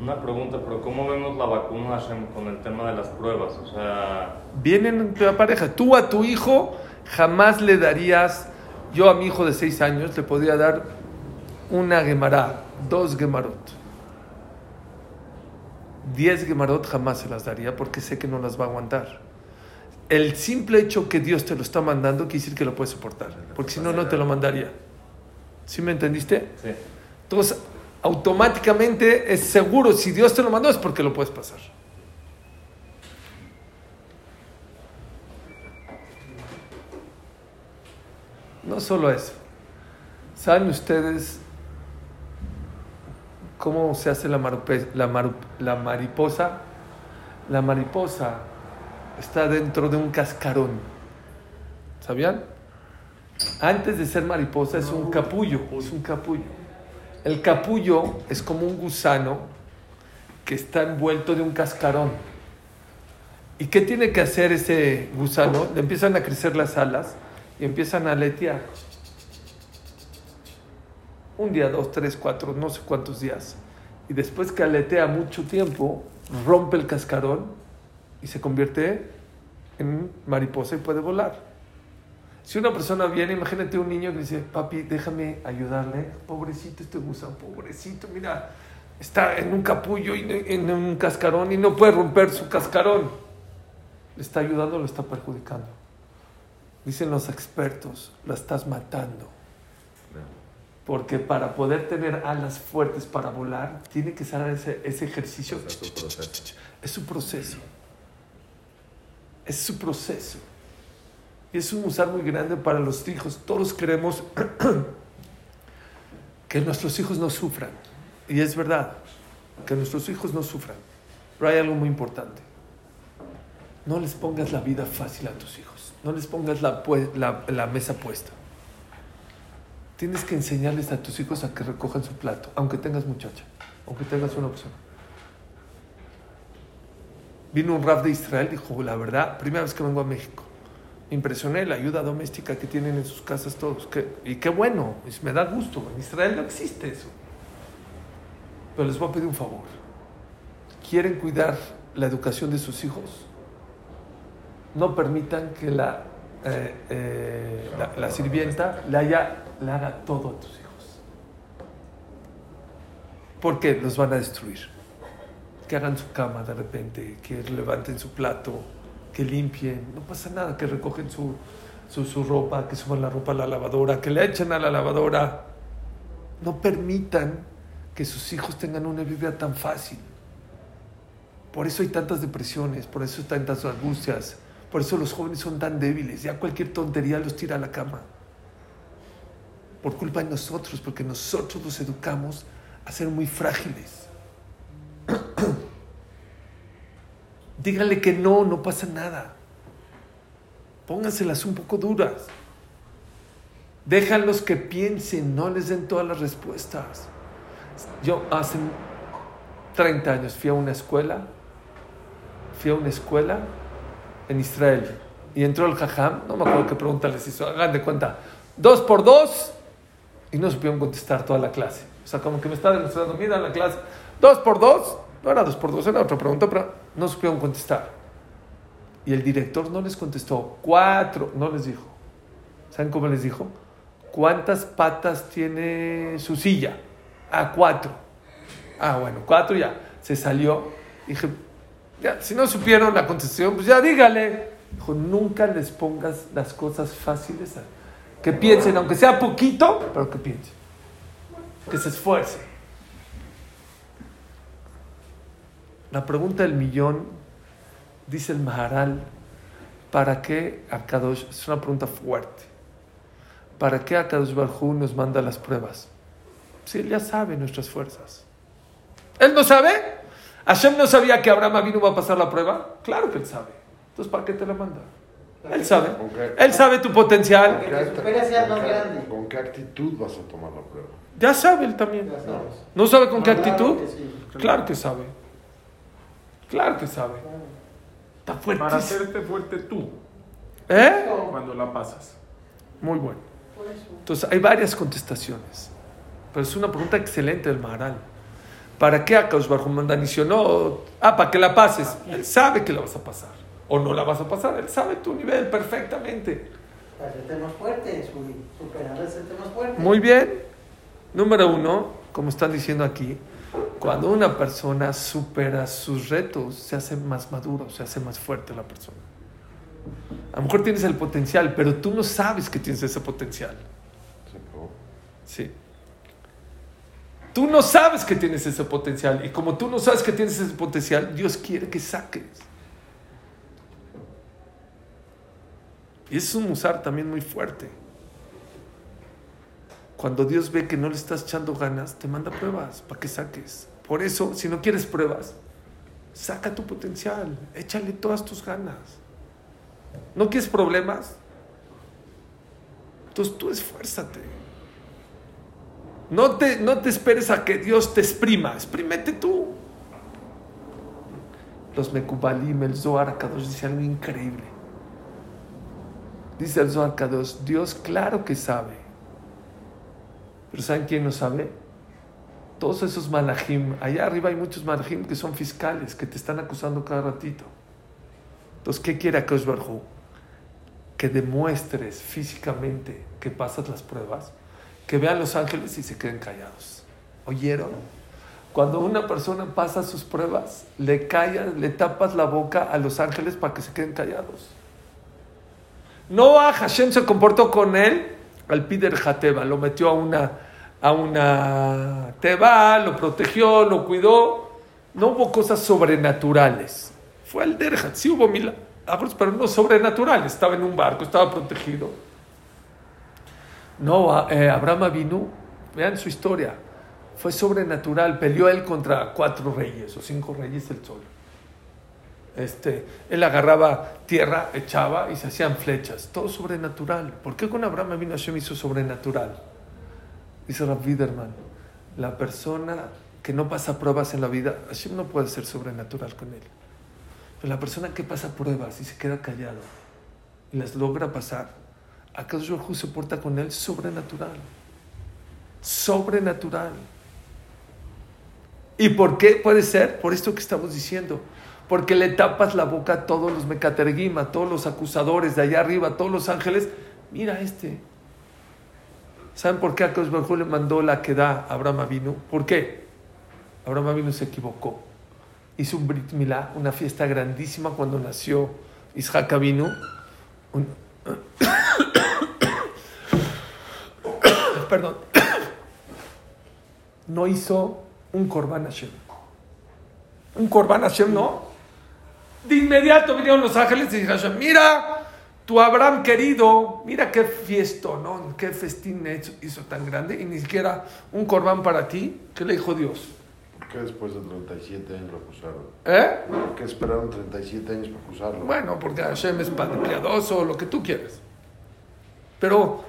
Una pregunta, pero ¿cómo vemos la vacuna Hashem con el tema de las pruebas? O sea, Vienen entre la pareja. Tú a tu hijo jamás le darías, yo a mi hijo de seis años le podría dar una gemará, dos gemarot. Diez gemarot jamás se las daría porque sé que no las va a aguantar. El simple hecho que Dios te lo está mandando quiere decir que lo puedes soportar, porque si no, no te lo mandaría. ¿Sí me entendiste? sí. Entonces, automáticamente es seguro, si Dios te lo mandó es porque lo puedes pasar. No solo eso. ¿Saben ustedes cómo se hace la, marupe- la maru- la mariposa? La mariposa está dentro de un cascarón. ¿Sabían? Antes de ser mariposa es un capullo, es un capullo. El capullo es como un gusano que está envuelto de un cascarón. ¿Y qué tiene que hacer ese gusano? Le empiezan a crecer las alas y empiezan a aletear. Un día, dos, tres, cuatro, no sé cuántos días. Y después que aletea mucho tiempo, rompe el cascarón y se convierte en mariposa y puede volar. Si una persona viene, imagínate un niño que dice, papi, déjame ayudarle. Pobrecito este gusano, pobrecito, mira, está en un capullo y en un cascarón y no puede romper su cascarón. ¿Le está ayudando o le está perjudicando? Dicen los expertos, la estás matando. Porque para poder tener alas fuertes para volar, tiene que ser ese, ese ejercicio. Proceso. Es su proceso. Es su proceso. Y es un usar muy grande para los hijos. Todos queremos que nuestros hijos no sufran. Y es verdad, que nuestros hijos no sufran. Pero hay algo muy importante. No les pongas la vida fácil a tus hijos. No les pongas la, la- la mesa puesta. Tienes que enseñarles a tus hijos a que recojan su plato, aunque tengas muchacha, aunque tengas una opción. Vino un rap de Israel, dijo, la verdad, primera vez que vengo a México, me impresioné la ayuda doméstica que tienen en sus casas todos. y qué bueno, me da gusto. En Israel no existe eso. Pero les voy a pedir un favor. ¿Quieren cuidar la educación de sus hijos? No permitan que la, eh, eh, la, la sirvienta le, haya, haga todo a tus hijos. Porque los van a destruir. Que hagan su cama de repente, que levanten su plato, que limpien. No pasa nada, que recogen su, su, su ropa, que suban la ropa a la lavadora, que le echen a la lavadora. No permitan que sus hijos tengan una vida tan fácil. Por eso hay tantas depresiones, por eso hay tantas angustias, por eso los jóvenes son tan débiles. Ya cualquier tontería los tira a la cama. Por culpa de nosotros, porque nosotros los educamos a ser muy frágiles. Díganle que no, no pasa nada. Pónganselas un poco duras. Déjalos que piensen, no les den todas las respuestas. Yo hace 30 años fui a una escuela, fui a una escuela en Israel y entró el jajam, no me acuerdo qué pregunta les hizo, hagan de cuenta, dos por dos, y no supieron contestar toda la clase. O sea, como que me está demostrando, mira la clase, dos por dos, no era dos por dos, era otra pregunta, pero no supieron contestar. Y el director no les contestó, cuatro, no les dijo. ¿Saben cómo les dijo? ¿Cuántas patas tiene su silla? Ah, cuatro. Ah, bueno, cuatro ya. Se salió. Dije, ya, si no supieron la contestación, pues ya dígale. Dijo, nunca les pongas las cosas fáciles. a- Que piensen, aunque sea poquito, pero que piensen. Que se esfuercen. La pregunta del millón, dice el Maharal, ¿para qué Akadosh? Es una pregunta fuerte. ¿Para qué Akadosh Barjú nos manda las pruebas? Si él ya sabe nuestras fuerzas. ¿Él no sabe? ¿Hashem no sabía que Abraham vino va a pasar la prueba? Claro que él sabe. Entonces, ¿para qué te la manda? Él sabe. ¿Con qué, Él sabe tu potencial. Con qué- grande. con qué actitud vas a tomar la prueba? Ya sabe él también. ¿No sabe con qué Claro actitud? que sí. Claro que sabe. Claro que sabe. Está Para fuertísimo. hacerte fuerte tú, ¿Eh? cuando la pasas. Muy bueno. Entonces, hay varias contestaciones. Pero es una pregunta excelente del Maharal. ¿Para qué Akash Barjú manda inicio? No, ah, para que la pases. Él sabe que la vas a pasar. O no la vas a pasar. Él sabe tu nivel perfectamente. Para hacerte más fuerte, su- superar, hacerte más fuerte. Muy bien. Número uno, como están diciendo aquí, cuando una persona supera sus retos, se hace más maduro, se hace más fuerte la persona. A lo mejor tienes el potencial, pero tú no sabes que tienes ese potencial. Sí. Tú no sabes que tienes ese potencial. Y como tú no sabes que tienes ese potencial, Dios quiere que saques. Y es un musar también muy fuerte. Cuando Dios ve que no le estás echando ganas, te manda pruebas para que saques. Por eso, si no quieres pruebas, saca tu potencial, échale todas tus ganas. ¿No quieres problemas? Entonces tú esfuérzate. No te, no te esperes a que Dios te exprima, exprímete tú. Los Mekubalim, el Zohar dice algo increíble. Dice el Zohar Kadosh, Dios claro que sabe. Pero ¿saben quién no sabe? Todos esos malajim. Allá arriba hay muchos malajim que son fiscales, que te están acusando cada ratito. Entonces, ¿qué quiere Akash Barhu? Que demuestres físicamente que pasas las pruebas, que vean los ángeles y se queden callados. ¿Oyeron? Cuando una persona pasa sus pruebas, le callas, le tapas la boca a los ángeles para que se queden callados. Noah Hashem se comportó con él al Pider Jateba, lo metió a una, a una teba, lo protegió, lo cuidó. No hubo cosas sobrenaturales. Fue el Derjat, sí hubo milagros, pero no sobrenaturales. Estaba en un barco, estaba protegido. No, eh, Abraham vino, vean su historia, fue sobrenatural, peleó él contra cuatro reyes o cinco reyes del sol. Este, él agarraba tierra, echaba y se hacían flechas, todo sobrenatural. ¿Por qué con Abraham vino Hashem hizo sobrenatural? Dice Rav Widerman, la persona que no pasa pruebas en la vida, Hashem no puede ser sobrenatural con él. Pero la persona que pasa pruebas y se queda callado y las logra pasar, ¿acaso Baruj se porta con él sobrenatural? Sobrenatural. ¿Y por qué puede ser? Por esto que estamos diciendo. Porque le tapas la boca a todos los mecaterguim, a todos los acusadores de allá arriba, todos los ángeles. Mira este. ¿Saben por qué Akash Baruj le mandó la que da a Abraham Avinu? ¿Por qué? Abraham Avinu se equivocó. Hizo un Brit Milá, una fiesta grandísima cuando nació Isaac Avinu. Perdón. No hizo un Korban Hashem. Un Korban Hashem no. De inmediato vinieron los ángeles y dijeron, Hashem, mira, tu Abraham querido, mira qué fiesto, ¿no? Qué festín hizo, hizo tan grande y ni siquiera un Korban para ti. ¿Qué le dijo Dios? ¿Por qué después de 37 años lo acusaron? ¿Eh? ¿Por qué esperaron 37 años para acusarlo? Bueno, porque Hashem es padre piadoso, lo que tú quieras. Pero,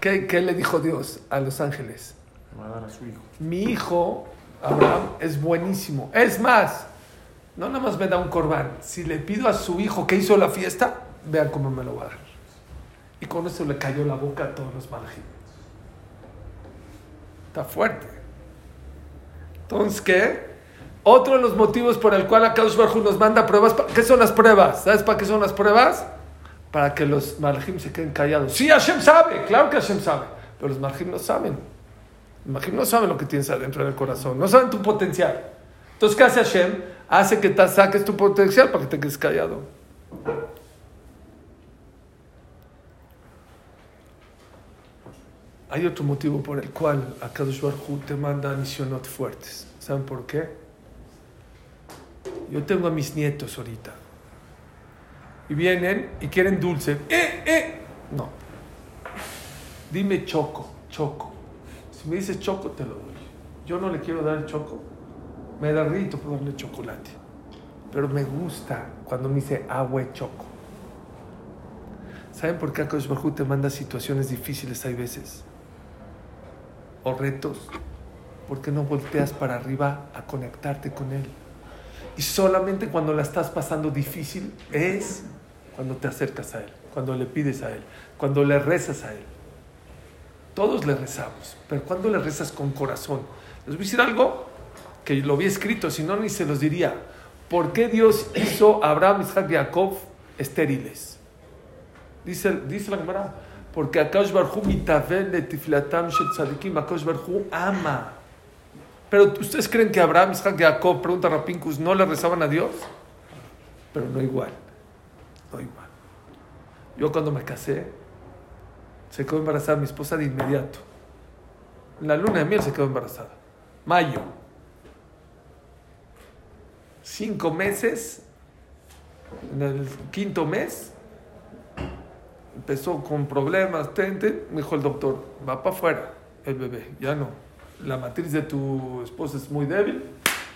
¿qué, qué le dijo Dios a los ángeles? Le va a dar a su hijo. Mi hijo, Abraham, es buenísimo. Es más, no nada más me da un corbán. Si le pido a su hijo que hizo la fiesta, vean cómo me lo va a dar. Y con eso le cayó la boca a todos los malajim. Está fuerte. Entonces, ¿qué? Otro de los motivos por el cual Akadosh Baruj Hu nos manda pruebas. ¿pa- ¿Qué son las pruebas? ¿Sabes para qué son las pruebas? Para que los malajim se queden callados. Sí, Hashem sabe, claro que Hashem sabe, pero los malajim no saben. Los malajim no saben lo que tienes adentro del corazón, no saben tu potencial. Entonces, ¿qué hace Hashem? Hace que te saques tu potencial para que te quedes callado. Hay otro motivo por el cual Akadosh Baruj Hu te manda misionot fuertes. ¿Saben por qué? Yo tengo a mis nietos ahorita. Y vienen y quieren dulce. ¡Eh, eh! No. Dime choco, choco. Si me dices choco, te lo doy. Yo no le quiero dar el choco. Me derrito por darle chocolate. Pero me gusta cuando me dice agua y choco. ¿Saben por qué Akadosh Baruj Hu te manda situaciones difíciles hay veces? O retos. Porque no volteas para arriba a conectarte con Él. Y solamente cuando la estás pasando difícil es cuando te acercas a Él, cuando le pides a Él, cuando le rezas a Él. Todos le rezamos, pero cuando le rezas con corazón. Les voy a decir algo que lo había escrito, si no ni se los diría. ¿Por qué Dios hizo a Abraham, Isaac y Jacob estériles? Dice, dice la Gemara, porque Akash Barhu mitavel le tiflatam shel tzadikim, Akash Barhu ama. Pero ustedes creen que Abraham, Isaac y Jacob, pregunta Rapinkus, no le rezaban a Dios? Pero no igual, no igual. Yo cuando me casé, se quedó embarazada mi esposa de inmediato. En la luna de miel se quedó embarazada. Mayo. Cinco meses. En el quinto mes empezó con problemas. Me dijo el doctor, va para afuera el bebé, ya no. La matriz de tu esposa es muy débil,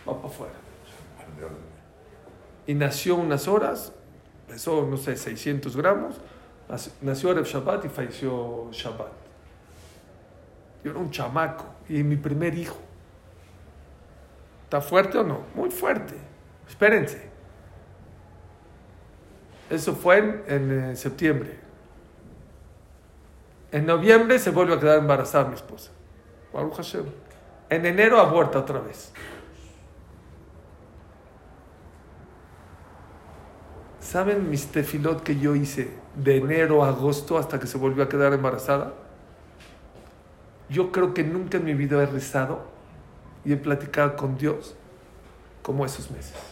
va para afuera. Y nació unas horas, pesó, no sé, 600 gramos. Nació Erev Shabbat y falleció Shabbat. Yo era un chamaco y mi primer hijo. ¿Está fuerte o no? Muy fuerte. Espérense. Eso fue en, eh, septiembre. En noviembre se vuelve a quedar embarazada mi esposa. En enero aborta otra vez. ¿Saben mis tefilot que yo hice de enero a agosto hasta que se volvió a quedar embarazada? Yo creo que nunca en mi vida he rezado y he platicado con Dios como esos meses.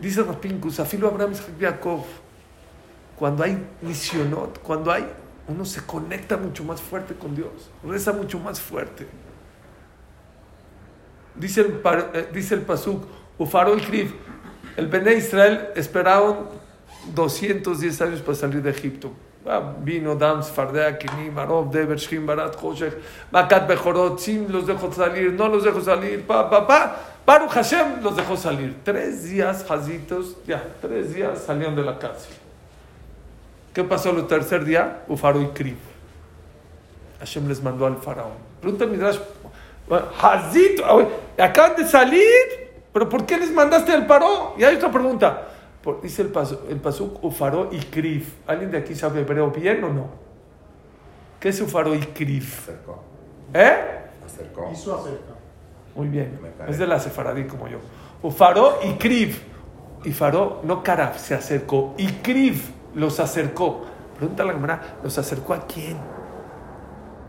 Dice Rapinkus, Afilo Abraham Jacob, cuando hay misionot, cuando hay, uno se conecta mucho más fuerte con Dios, reza mucho más fuerte. Dice el, eh, dice el Pasuk, Ufaro y Krif, el Bene Israel esperaron 210 años para salir de Egipto. Ah, Vino, Dams, Fardea, Kini, Marov, Deber, Shim, Barat, Hoshech, Makat, Bejorot, Sim, los dejó salir, no los dejó salir, pa, pa, pa. Baruch Hashem los dejó salir. Tres días, jazitos, ya, tres días salieron de la cárcel. ¿Qué pasó el tercer día? Ufaro y Krif. Hashem les mandó al faraón. Pregunta Midrash, Hazito, ah, acaban de salir, pero ¿por qué les mandaste al paró? Y hay otra pregunta. Por- dice el, pasu, el pasuk Ufaro y Krif. ¿Alguien de aquí sabe hebreo bien o no? ¿Qué es Ufaro y Krif? Acercó. ¿Eh? Acercó. Hizo acerca. Muy bien. Es de la sefaradí como yo. Ufaro y Krif. Y Faró, no Karaf, se acercó. Y Krif los acercó. Pregunta la Gemara, ¿los acercó a quién?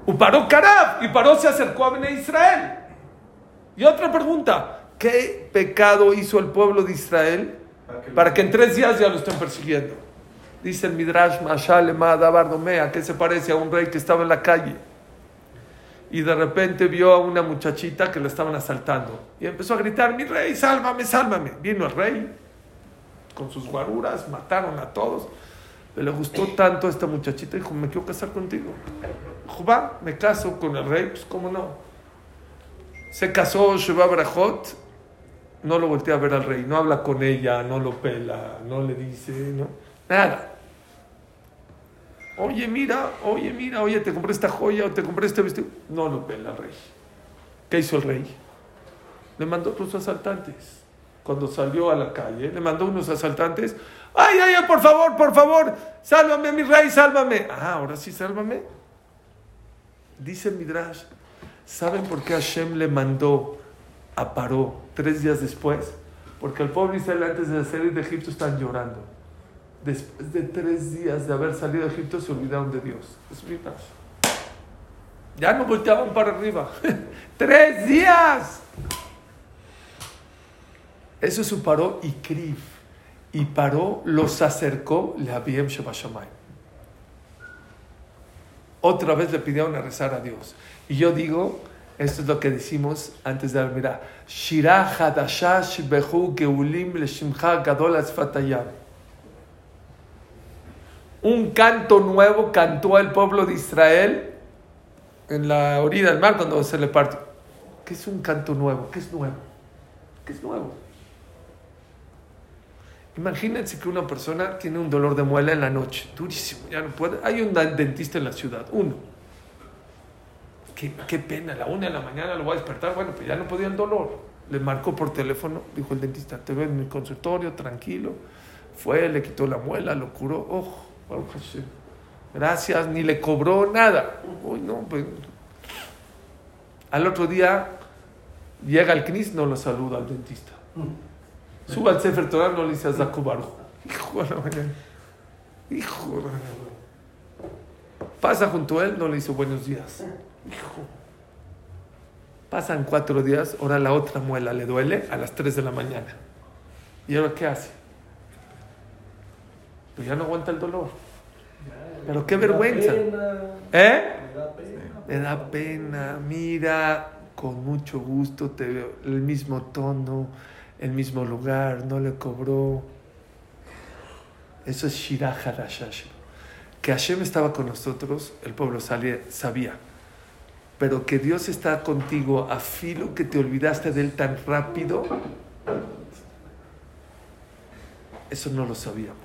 Uparó Karaf. Y Paró se acercó a Bene Israel. Y otra pregunta, ¿qué pecado hizo el pueblo de Israel para que en tres días ya lo estén persiguiendo? Dice el Midrash Mashal Emada Bardomea, que se parece a un rey que estaba en la calle y de repente vio a una muchachita que la estaban asaltando y empezó a gritar, mi rey, sálvame, sálvame. Vino el rey con sus guaruras, mataron a todos. Le gustó tanto a esta muchachita, dijo, me quiero casar contigo. Dijo, me caso con el rey, pues cómo no. Se casó Sheba Brajot, no lo voltea a ver al rey, no habla con ella, no lo pela, no le dice, no, nada. Oye, mira, oye, mira, oye, te compré esta joya o te compré este vestido. No lo pela al rey. ¿Qué hizo el rey? Le mandó otros asaltantes. Cuando salió a la calle, le mandó unos asaltantes. Ay, ay, ay, por favor, por favor, sálvame, mi rey, sálvame. Ah, ahora sí, sálvame. Dice el Midrash, ¿saben por qué Hashem le mandó a Paró tres días después? Porque el pobre Israel antes de salir de Egipto están llorando. Después de tres días de haber salido de Egipto se olvidaron de Dios. Es Midrash. Ya no volteaban para arriba. ¡Tres días! Eso es paró y Krif. Y paró, los acercó, le habían Shabashamay. Otra vez le pidieron a rezar a Dios. Y yo digo, esto es lo que decimos antes de mira, Shirah Hadashash Behu Geulim Leshimcha Gadol Asfatayam. Un canto nuevo cantó el pueblo de Israel en la orilla del mar cuando se le partió. ¿Qué es un canto nuevo? ¿Qué es nuevo? ¿Qué es nuevo? Imagínense que una persona tiene un dolor de muela en la noche, durísimo, ya no puede. Hay un dentista en la ciudad, uno. Qué, pena, a la una de la mañana lo voy a despertar. Bueno, pues ya no podía el dolor. Le marcó por teléfono, dijo el dentista, te veo en mi consultorio, tranquilo. Fue, le quitó la muela, lo curó. Hashem. Gracias, ni le cobró nada. Uy, no, pues. Al otro día llega el CNIS, no lo saluda al dentista. Suba al Sefer Torah, no le dice a. Hijo de la mañana. Hijo de la mañana. Pasa junto a él, no le dice buenos días. Hijo. Pasan cuatro días, ahora la otra muela le duele a las 3 de la mañana. ¿Y ahora qué hace? Pues ya no aguanta el dolor. Pero qué vergüenza. ¿Eh? Me da pena. Mira, con mucho gusto te veo. El mismo tono, el mismo lugar, no le cobró. Eso es Shirah. Que Hashem estaba con nosotros, el pueblo salía- sabía. Pero que Dios está contigo a filo que te olvidaste de Él tan rápido, eso no lo sabíamos.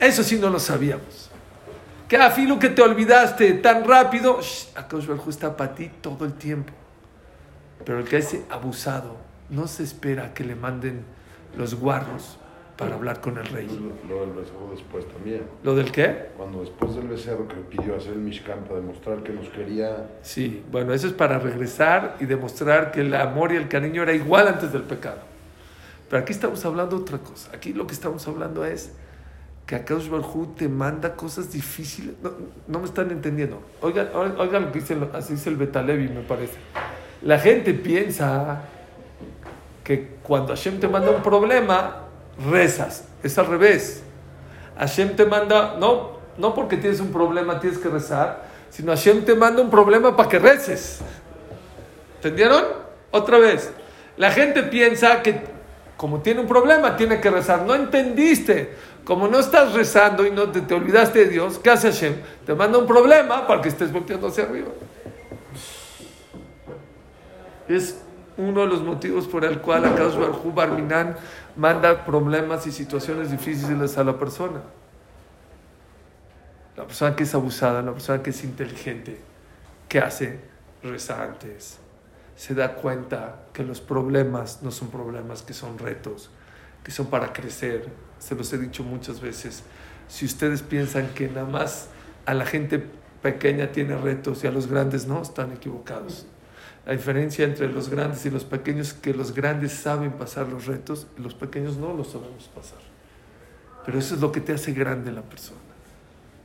Eso sí no lo sabíamos. Que a filo que te olvidaste tan rápido, Hu está para ti todo el tiempo. Pero el que es abusado no se espera que le manden los guarros para hablar con el rey. Lo, lo del becerro después también. ¿Lo del qué? Cuando después del becerro que pidió hacer el Mishkan para demostrar que nos quería, Sí, bueno, eso es para regresar y demostrar que el amor y el cariño era igual antes del pecado. Pero aquí estamos hablando otra cosa. Aquí lo que estamos hablando es que Akadosh Barjú te manda cosas difíciles. No, no me están entendiendo. Oigan, oigan lo que dice, así dice el Betalevi, me parece. La gente piensa que cuando Hashem te manda un problema, rezas. Es al revés. Hashem te manda, no, no porque tienes un problema tienes que rezar, sino Hashem te manda un problema para que reces. ¿Entendieron? Otra vez. La gente piensa que como tiene un problema tiene que rezar. No entendiste. Como no estás rezando y no te, te olvidaste de Dios, ¿qué hace Hashem? Te manda un problema para que estés volteando hacia arriba. Es uno de los motivos por el cual Akadosh Baruj Barminan manda problemas y situaciones difíciles a la persona. La persona que es abusada, la persona que es inteligente, ¿qué hace? Reza antes. Se da cuenta que los problemas no son problemas, que son retos, que son para crecer. Se los he dicho muchas veces. Si ustedes piensan que nada más a la gente pequeña tiene retos y a los grandes no, están equivocados. La diferencia entre los grandes y los pequeños es que los grandes saben pasar los retos y los pequeños no los sabemos pasar. Pero eso es lo que te hace grande la persona,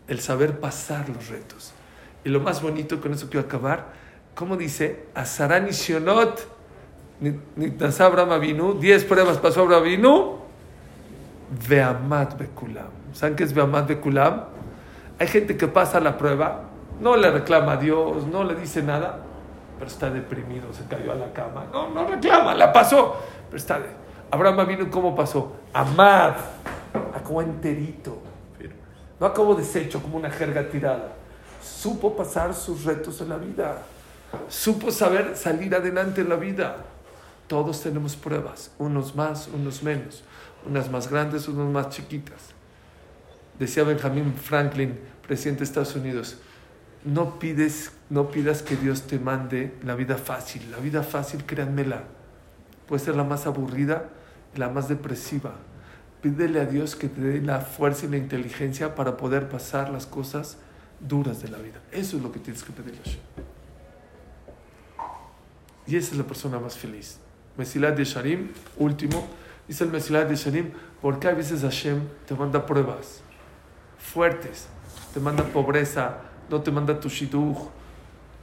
el saber pasar los retos. Y lo más bonito, con eso quiero acabar, como dice, Azarán Shionot, Nitnasá Abraham Avinu, 10 pruebas pasó Abraham Veamat Bekulam. ¿Saben qué es Veamat Bekulam? Hay gente que pasa la prueba, no le reclama a Dios, no le dice nada, pero está deprimido, se cayó a la cama. No, no reclama, la pasó. Pero está. Abraham vino, ¿cómo pasó? Amad, acabó enterito. No acabó deshecho como una jerga tirada. Supo pasar sus retos en la vida. Supo saber salir adelante en la vida. Todos tenemos pruebas, unos más, unos menos, unas más grandes, unas más chiquitas. Decía Benjamin Franklin, presidente de Estados Unidos, no pidas que Dios te mande la vida fácil. La vida fácil, créanmela, puede ser la más aburrida la más depresiva. Pídele a Dios que te dé la fuerza y la inteligencia para poder pasar las cosas duras de la vida. Eso es lo que tienes que pedirle. Y esa es la persona más feliz. Mesilat de Sharim, último, dice el Mesilat de Sharim, porque a veces Hashem te manda pruebas fuertes, te manda pobreza, no te manda tu shidduch,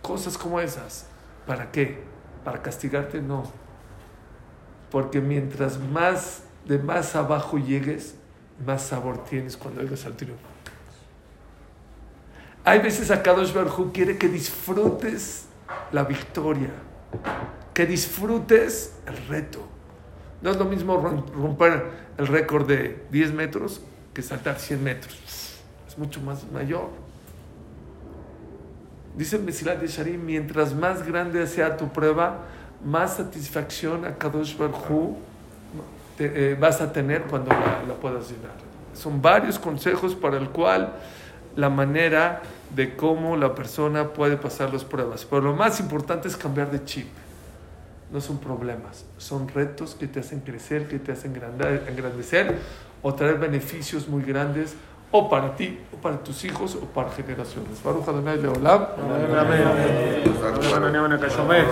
cosas como esas. ¿Para qué? ¿Para castigarte? No. Porque mientras más de más abajo llegues, más sabor tienes cuando llegas al triunfo. Hay veces a Kadosh Baruj quiere que disfrutes la victoria, que disfrutes el reto. No es lo mismo romper el récord de 10 metros que saltar 100 metros. Es mucho más mayor. Dice Mesilat de Sharim, mientras más grande sea tu prueba, más satisfacción a Kadosh Baruj te, eh, vas a tener cuando la, la, puedas llenar. Son varios consejos para el cual la manera de cómo la persona puede pasar las pruebas. Pero lo más importante es cambiar de chip. No son problemas, son retos que te hacen crecer, que te hacen engrandecer o traer beneficios muy grandes o para ti, o para tus hijos, o para generaciones. Baruch Adonai Leolam. Amén.